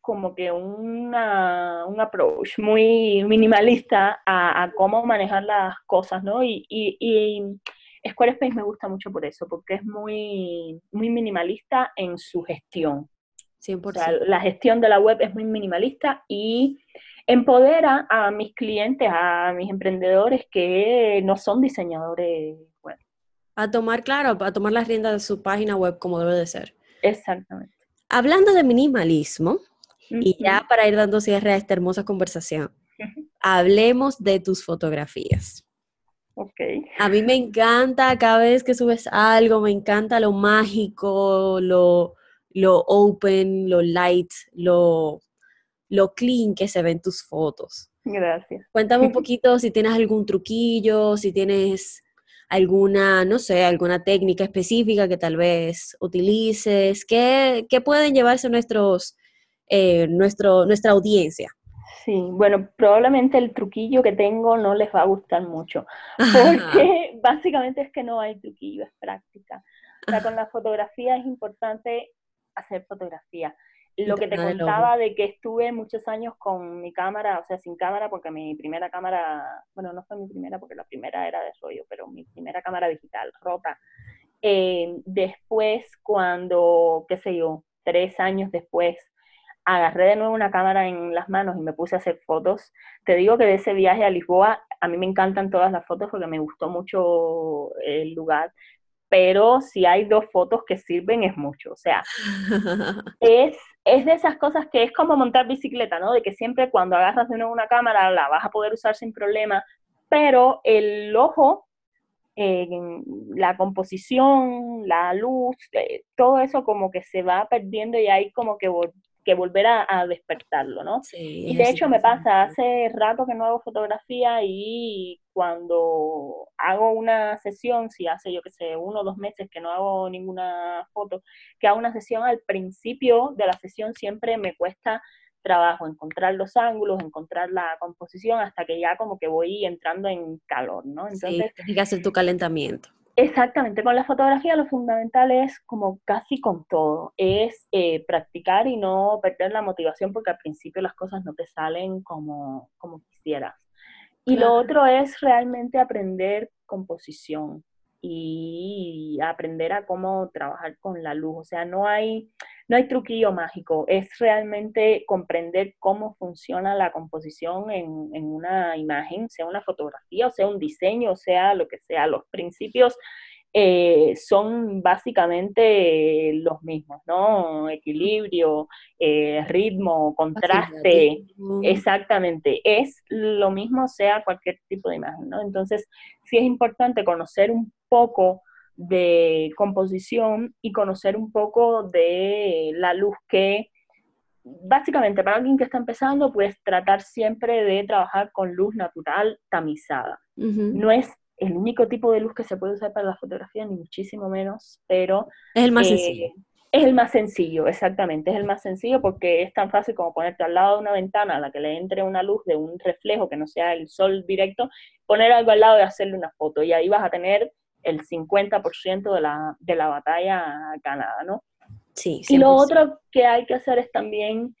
como que una, un approach muy minimalista a, cómo manejar las cosas, ¿no? y, y Squarespace me gusta mucho por eso, porque es muy, muy minimalista en su gestión. 100%. la gestión de la web es muy minimalista y empodera a mis clientes, a mis emprendedores que no son diseñadores web. A tomar, claro, a tomar las riendas de su página web como debe de ser. Exactamente. Hablando de minimalismo, y ya para ir dando cierre a esta hermosa conversación, hablemos de tus fotografías. A mí me encanta cada vez que subes algo, me encanta lo mágico, lo, lo open, lo light, lo, lo clean que se ven tus fotos. Gracias. Cuéntame un poquito si tienes algún truquillo, si tienes alguna, no sé, alguna técnica específica que tal vez utilices, ¿qué, pueden llevarse nuestros, eh, nuestro, nuestra audiencia? Sí, bueno, probablemente el truquillo que tengo no les va a gustar mucho, porque básicamente es que no hay truquillo, es práctica. O sea, con la fotografía es importante hacer fotografía. Lo que te contaba de que estuve muchos años con mi cámara, o sea, sin cámara, porque mi primera cámara, bueno, no fue mi primera porque la primera era de rollo, pero mi primera cámara digital, rota. Eh, después, cuando, qué sé yo, tres años después, agarré de nuevo una cámara en las manos y me puse a hacer fotos. Te digo que de ese viaje a Lisboa, a mí me encantan todas las fotos porque me gustó mucho el lugar, pero si hay dos fotos que sirven es mucho. O sea, es, es de esas cosas que es como montar bicicleta, ¿no? De que siempre cuando agarras de nuevo una cámara la vas a poder usar sin problema, pero el ojo, eh, la composición, la luz, eh, todo eso como que se va perdiendo y hay como que que volver a, despertarlo, ¿no? Sí, y de hecho me pasa, hace rato que no hago fotografía y cuando hago una sesión, si hace yo que sé, uno o dos meses que no hago ninguna foto, que hago una sesión al principio de la sesión siempre me cuesta trabajo encontrar los ángulos, encontrar la composición, hasta que ya como que voy entrando en calor, ¿no? Entonces, sí, que hacer tu calentamiento. Exactamente, con la fotografía lo fundamental es, como casi con todo, es eh, practicar y no perder la motivación porque al principio las cosas no te salen como, como quisieras. Y lo otro es realmente aprender composición y aprender a cómo trabajar con la luz. O sea, no hay, no hay truquillo mágico, es realmente comprender cómo funciona la composición en, en, una imagen, sea una fotografía, o sea un diseño, o sea lo que sea, los principios eh, son básicamente los mismos, ¿no? Equilibrio, eh, ritmo, contraste, exactamente, es lo mismo sea cualquier tipo de imagen, ¿no? Entonces, sí es importante conocer un poco de composición y conocer un poco de la luz que básicamente para alguien que está empezando, pues tratar siempre de trabajar con luz natural tamizada. No es el único tipo de luz que se puede usar para la fotografía, ni muchísimo menos, pero... Es el más sencillo. Eh, es el más sencillo, exactamente, es el más sencillo porque es tan fácil como ponerte al lado de una ventana a la que le entre una luz de un reflejo que no sea el sol directo, poner algo al lado y hacerle una foto y ahí vas a tener el 50% de la, de la batalla ganada, ¿no? Sí, Y lo otro que hay que hacer es también,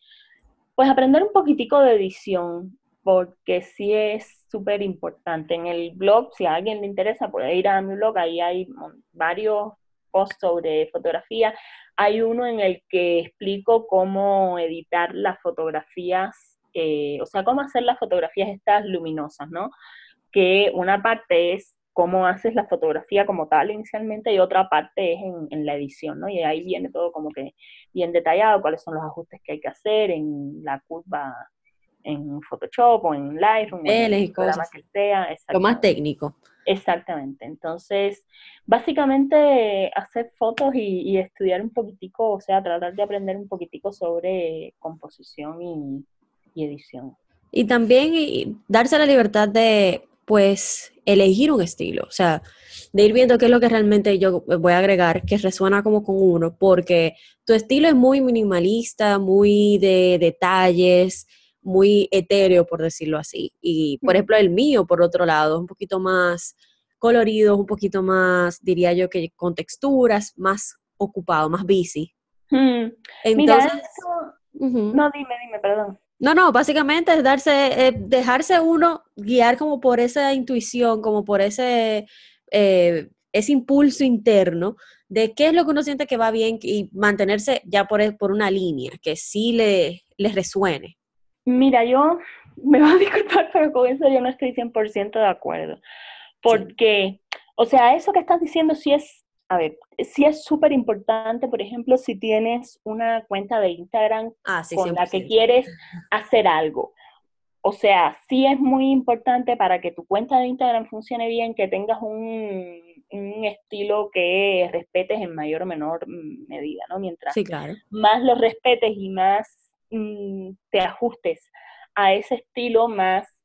pues aprender un poquitico de edición, porque sí es súper importante. En el blog, si a alguien le interesa, puede ir a mi blog, ahí hay varios posts sobre fotografía. Hay uno en el que explico cómo editar las fotografías, eh, o sea, cómo hacer las fotografías estas luminosas, ¿no? Que una parte es cómo haces la fotografía como tal inicialmente y otra parte es en, la edición, ¿no? Y ahí viene todo como que bien detallado, cuáles son los ajustes que hay que hacer en la curva en Photoshop o en Lightroom, en el programa que sea. Lo más técnico. Exactamente. Entonces, básicamente hacer fotos y, estudiar un poquitico, o sea, tratar de aprender un poquitico sobre composición y, y edición. Y también darse la libertad de pues elegir un estilo, o sea, de ir viendo qué es lo que realmente yo voy a agregar, que resuena como con uno, porque tu estilo es muy minimalista, muy de detalles, muy etéreo, por decirlo así. Y, por ejemplo, el mío, por otro lado, es un poquito más colorido, un poquito más, diría yo, que con texturas, más ocupado, más busy. Hmm. Entonces... No, dime, dime, perdón. No, no, básicamente es darse, eh, dejarse uno guiar como por esa intuición, como por ese, eh, ese impulso interno de qué es lo que uno siente que va bien y mantenerse ya por, e, por una línea que sí le, le resuene. Mira, yo me voy a disculpar, pero con eso yo no estoy 100% de acuerdo. Porque, o sea, eso que estás diciendo sí es a ver, sí es súper importante, por ejemplo, si tienes una cuenta de Instagram ah, con la que quieres hacer algo. O sea, sí es muy importante para que tu cuenta de Instagram funcione bien, que tengas un, estilo que respetes en mayor o menor medida, ¿no? Mientras más lo respetes y más mm, te ajustes a ese estilo, más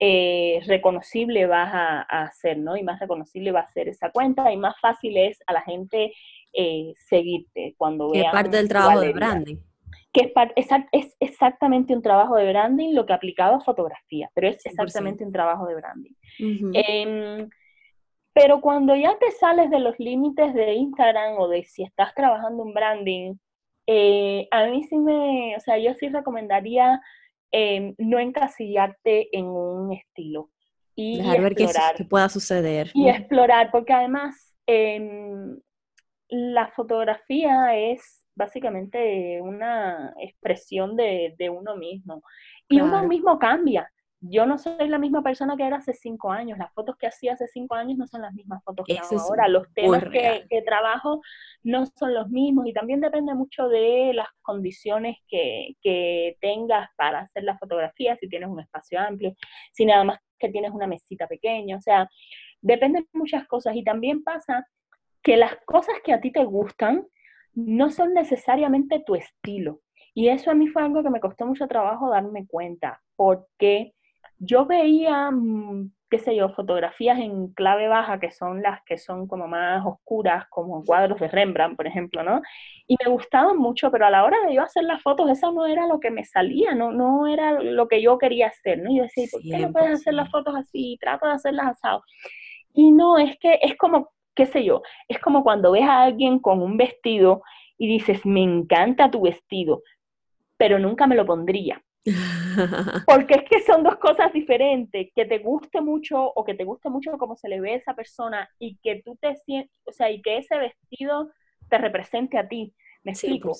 eh, reconocible vas a, hacer, ¿no? Y más reconocible va a ser esa cuenta y más fácil es a la gente eh, seguirte cuando vean. Es parte del trabajo de branding. Que es, es, exactamente un trabajo de branding lo que aplicado a fotografía, pero es exactamente un trabajo de branding. Em, pero cuando ya te sales de los límites de Instagram o de si estás trabajando en branding, eh, a mí sí me, o sea, yo sí recomendaría Em, no encasillarte en un estilo. Y Dejar ver qué, pueda suceder. Y explorar, porque además em, la fotografía es básicamente una expresión de, uno mismo. Y uno mismo cambia. Yo no soy la misma persona que era hace cinco años. Las fotos que hacía hace cinco años no son las mismas fotos que hago ahora. Los temas que, que, trabajo no son los mismos y también depende mucho de las condiciones que, que tengas para hacer la fotografía, si tienes un espacio amplio, si nada más que tienes una mesita pequeña. O sea, dependen muchas cosas y también pasa que las cosas que a ti te gustan no son necesariamente tu estilo. Y eso a mí fue algo que me costó mucho trabajo darme cuenta, porque yo veía, mm, qué sé yo, fotografías en clave baja, que son las que son como más oscuras, como cuadros de Rembrandt, por ejemplo, ¿no? Y me gustaban mucho, pero a la hora de yo hacer las fotos, eso no era lo que me salía, no, no era lo que yo quería hacer, ¿no? Y yo decía, ¿por qué no puedes hacer las fotos así? Trato de hacerlas asado. Y no, es que es como, qué sé yo, es como cuando ves a alguien con un vestido y dices, me encanta tu vestido, pero nunca me lo pondría. Porque es que son dos cosas diferentes, que te guste mucho o que te guste mucho cómo se le ve a esa persona y que tú te sientes, o sea, y que ese vestido te represente a ti. ¿Me explico?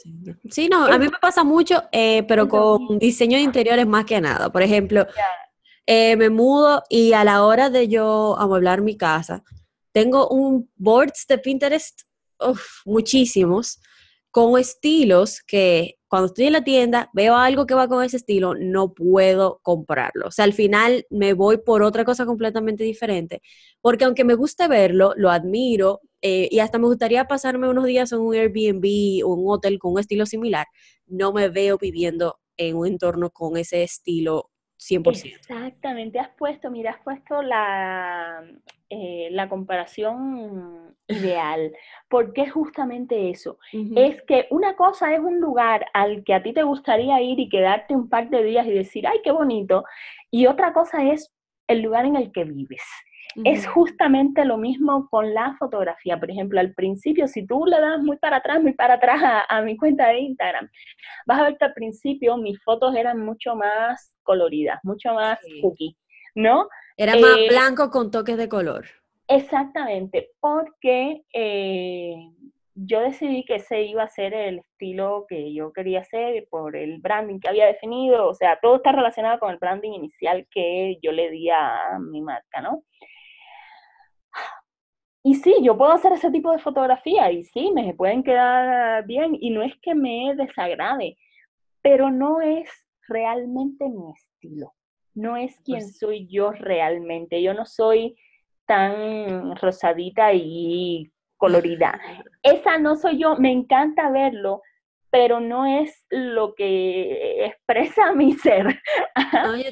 Sí, no, a mí me pasa mucho, eh, pero con diseño de interiores más que nada. Por ejemplo, eh, me mudo y a la hora de yo amueblar mi casa, tengo un boards de Pinterest, muchísimos, con estilos que cuando estoy en la tienda, veo algo que va con ese estilo, no puedo comprarlo. O sea, al final me voy por otra cosa completamente diferente, porque aunque me guste verlo, lo admiro eh, y hasta me gustaría pasarme unos días en un Airbnb o un hotel con un estilo similar, no me veo viviendo en un entorno con ese estilo 100%. Exactamente, has puesto, mira, has puesto la, eh, la comparación ideal, porque es justamente eso. Es que una cosa es un lugar al que a ti te gustaría ir y quedarte un par de días y decir, ay, qué bonito, y otra cosa es el lugar en el que vives. Es justamente lo mismo con la fotografía. Por ejemplo, al principio, si tú le das muy para atrás, muy para atrás a, mi cuenta de Instagram, vas a ver que al principio mis fotos eran mucho más coloridas, mucho más cookie, ¿no? Era más eh, blanco con toques de color. Exactamente, porque eh, yo decidí que ese iba a ser el estilo que yo quería hacer por el branding que había definido, o sea, todo está relacionado con el branding inicial que yo le di a mi marca, ¿no? Y sí, yo puedo hacer ese tipo de fotografía y sí, me pueden quedar bien y no es que me desagrade, pero no es realmente mi estilo, no es quien pues soy yo realmente, yo no soy tan rosadita y colorida. Esa no soy yo, me encanta verlo, pero no es lo que expresa mi ser.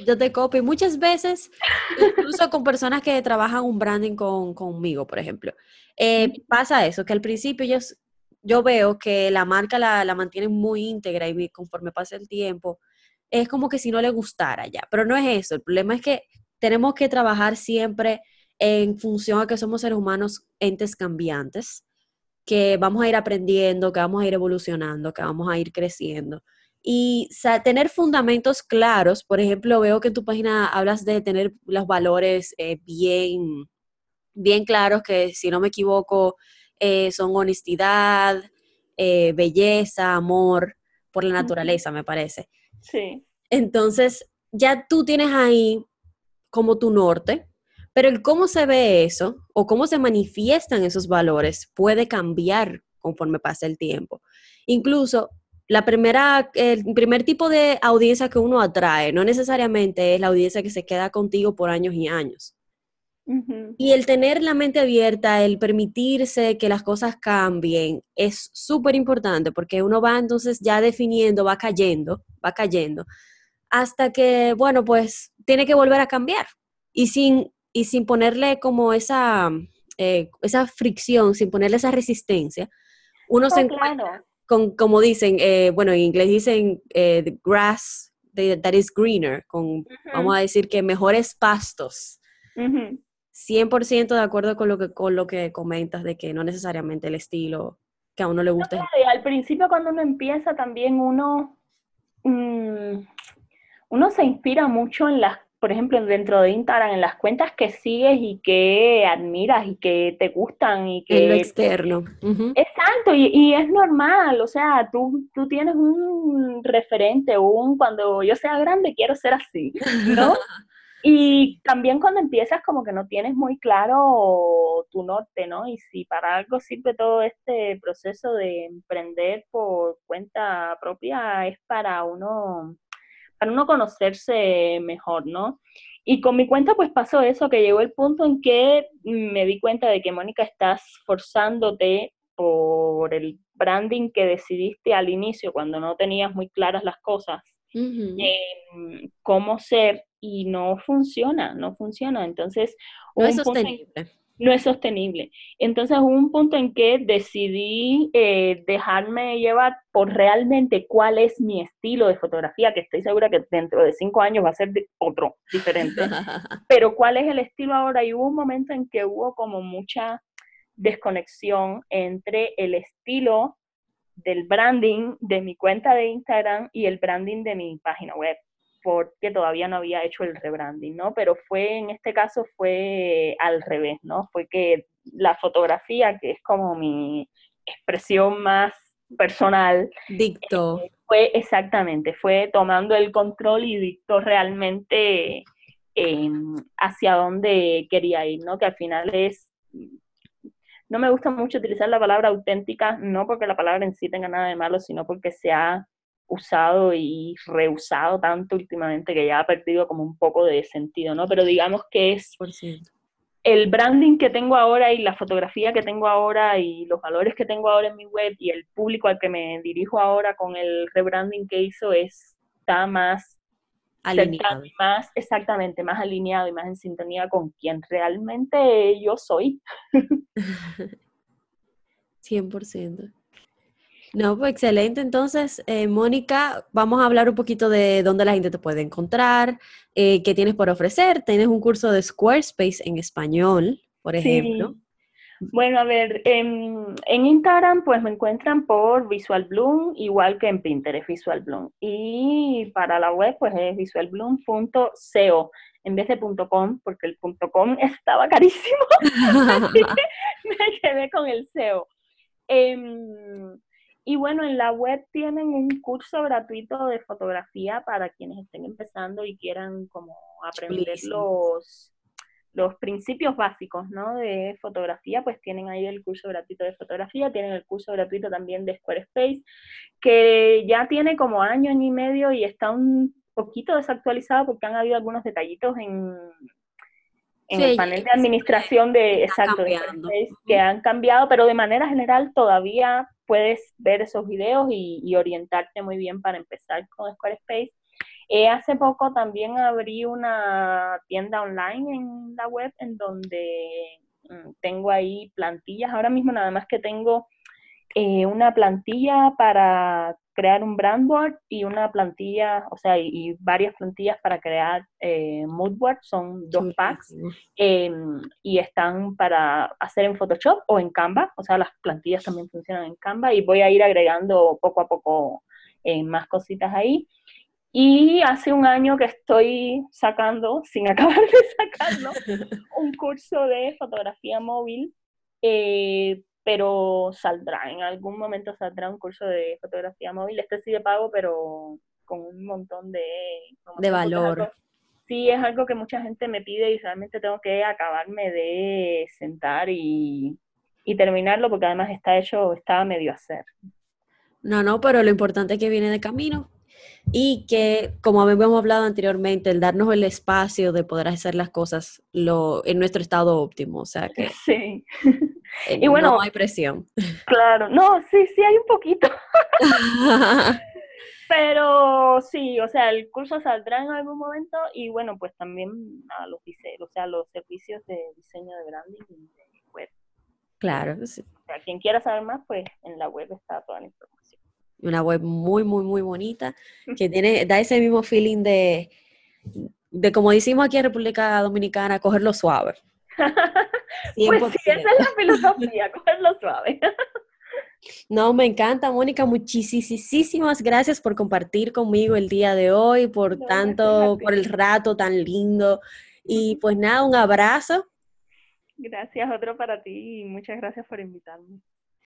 yo, te copio. Muchas veces, incluso con personas que trabajan un branding con, conmigo, por ejemplo, eh, pasa eso, que al principio ellos, yo veo que la marca la, la mantienen muy íntegra y conforme pasa el tiempo, es como que si no le gustara ya. Pero no es eso. El problema es que tenemos que trabajar siempre en función a que somos seres humanos entes cambiantes que vamos a ir aprendiendo, que vamos a ir evolucionando, que vamos a ir creciendo. Y tener fundamentos claros, por ejemplo, veo que en tu página hablas de tener los valores eh, bien, bien claros, que si no me equivoco, eh, son honestidad, eh, belleza, amor por la naturaleza, me parece. Sí. Entonces, ya tú tienes ahí como tu norte, pero el cómo se ve eso o cómo se manifiestan esos valores puede cambiar conforme pasa el tiempo. Incluso la primera, el primer tipo de audiencia que uno atrae no necesariamente es la audiencia que se queda contigo por años y años. Y el tener la mente abierta, el permitirse que las cosas cambien, es súper importante porque uno va entonces ya definiendo, va cayendo, va cayendo, hasta que, bueno, pues tiene que volver a cambiar. Y sin y sin ponerle como esa, eh, esa fricción, sin ponerle esa resistencia, uno se encuentra con, como dicen, eh, bueno, en inglés dicen eh, the grass that is greener, con, vamos a decir que mejores pastos. 100% de acuerdo con lo, que, con lo que comentas de que no necesariamente el estilo que a uno le gusta. al principio cuando uno empieza también uno, mm, uno se inspira mucho en las por ejemplo, dentro de Instagram, en las cuentas que sigues y que admiras y que te gustan y que... En lo externo. Exacto, y, y, es normal, o sea, tú, tú tienes un referente, un cuando yo sea grande quiero ser así, ¿no? Y también cuando empiezas como que no tienes muy claro tu norte, ¿no? Y si para algo sirve todo este proceso de emprender por cuenta propia es para uno, para uno conocerse mejor, ¿no? Y con mi cuenta pues pasó eso, que llegó el punto en que me di cuenta de que Mónica estás forzándote por el branding que decidiste al inicio cuando no tenías muy claras las cosas, cómo ser y no funciona, no funciona. Entonces, no es sostenible. No es sostenible. Entonces hubo un punto en que decidí eh, dejarme llevar por realmente cuál es mi estilo de fotografía, que estoy segura que dentro de cinco años va a ser otro, diferente. Pero cuál es el estilo ahora. Y hubo un momento en que hubo como mucha desconexión entre el estilo del branding de mi cuenta de Instagram y el branding de mi página web, porque todavía no había hecho el rebranding, ¿no? Pero fue, en este caso, fue al revés, ¿no? Fue que la fotografía, que es como mi expresión más personal, dictó. Eh, fue exactamente, fue tomando el control y dictó realmente em, hacia dónde quería ir, ¿no? Que al final es no me gusta mucho utilizar la palabra auténtica, no porque la palabra en sí tenga nada de malo, sino porque se ha usado y reusado tanto últimamente que ya ha perdido como un poco de sentido, ¿no? Pero digamos que es Por el branding que tengo ahora y la fotografía que tengo ahora y los valores que tengo ahora en mi web y el público al que me dirijo ahora con el rebranding que hizo está más alineado. Más, exactamente, más alineado y más en sintonía con quien realmente yo soy. 100%. No, pues excelente. Entonces, eh, Mónica, vamos a hablar un poquito de dónde la gente te puede encontrar, eh, qué tienes por ofrecer. Tienes un curso de Squarespace en español, por ejemplo. Bueno, a ver, en, Instagram pues me encuentran por Visual Bloom, igual que en Pinterest Visual Bloom. Y para la web pues es visualbloom.co en vez de .com, porque el .com estaba carísimo. me quedé con el SEO. Em, y bueno, en la web tienen un curso gratuito de fotografía para quienes estén empezando y quieran como aprender los los principios básicos ¿no? de fotografía, pues tienen ahí el curso gratuito de fotografía, tienen el curso gratuito también de Squarespace, que ya tiene como año, año y medio y está un poquito desactualizado porque han habido algunos detallitos en, en el panel de administración de, exacto, que han cambiado, pero de manera general todavía puedes ver esos videos y, orientarte muy bien para empezar con Squarespace. Eh, hace poco también abrí una tienda online en la web en donde mm, tengo ahí plantillas. Ahora mismo nada más que tengo eh, una plantilla para crear un brand board y una plantilla, o sea, y, varias plantillas para crear eh, mood board, son dos packs em, y están para hacer en Photoshop o en Canva, o sea, las plantillas también funcionan en Canva y voy a ir agregando poco a poco más cositas ahí. Y hace un año que estoy sacando, sin acabar de sacarlo, un curso de fotografía móvil, eh, pero saldrá, en algún momento saldrá un curso de fotografía móvil, este sí de pago, pero con un montón de... De valor. sí, es algo que mucha gente me pide y realmente tengo que acabarme de sentar y, y terminarlo porque además está hecho, está medio hacer. No, no, pero lo importante es que viene de camino y que, como habíamos hablado anteriormente, el darnos el espacio de poder hacer las cosas lo, en nuestro estado óptimo, o sea que sí. Eh, y bueno, no hay presión. Claro, no, sí, sí hay un poquito. Pero sí, o sea, el curso saldrá en algún momento y bueno, pues también a los, o sea, los servicios de diseño de branding y de web. Claro, sí. O sea, quien quiera saber más, pues en la web está toda la información una web muy, muy, muy bonita, que tiene, da ese mismo feeling de, de como decimos aquí en República Dominicana, cogerlo suave. pues sí, esa es la filosofía, cogerlo suave. No, me encanta, Mónica. Muchísimas gracias por compartir conmigo el día de hoy, por tanto, por el rato tan lindo. Y pues nada, un abrazo. Gracias, otro para ti y muchas gracias por invitarme.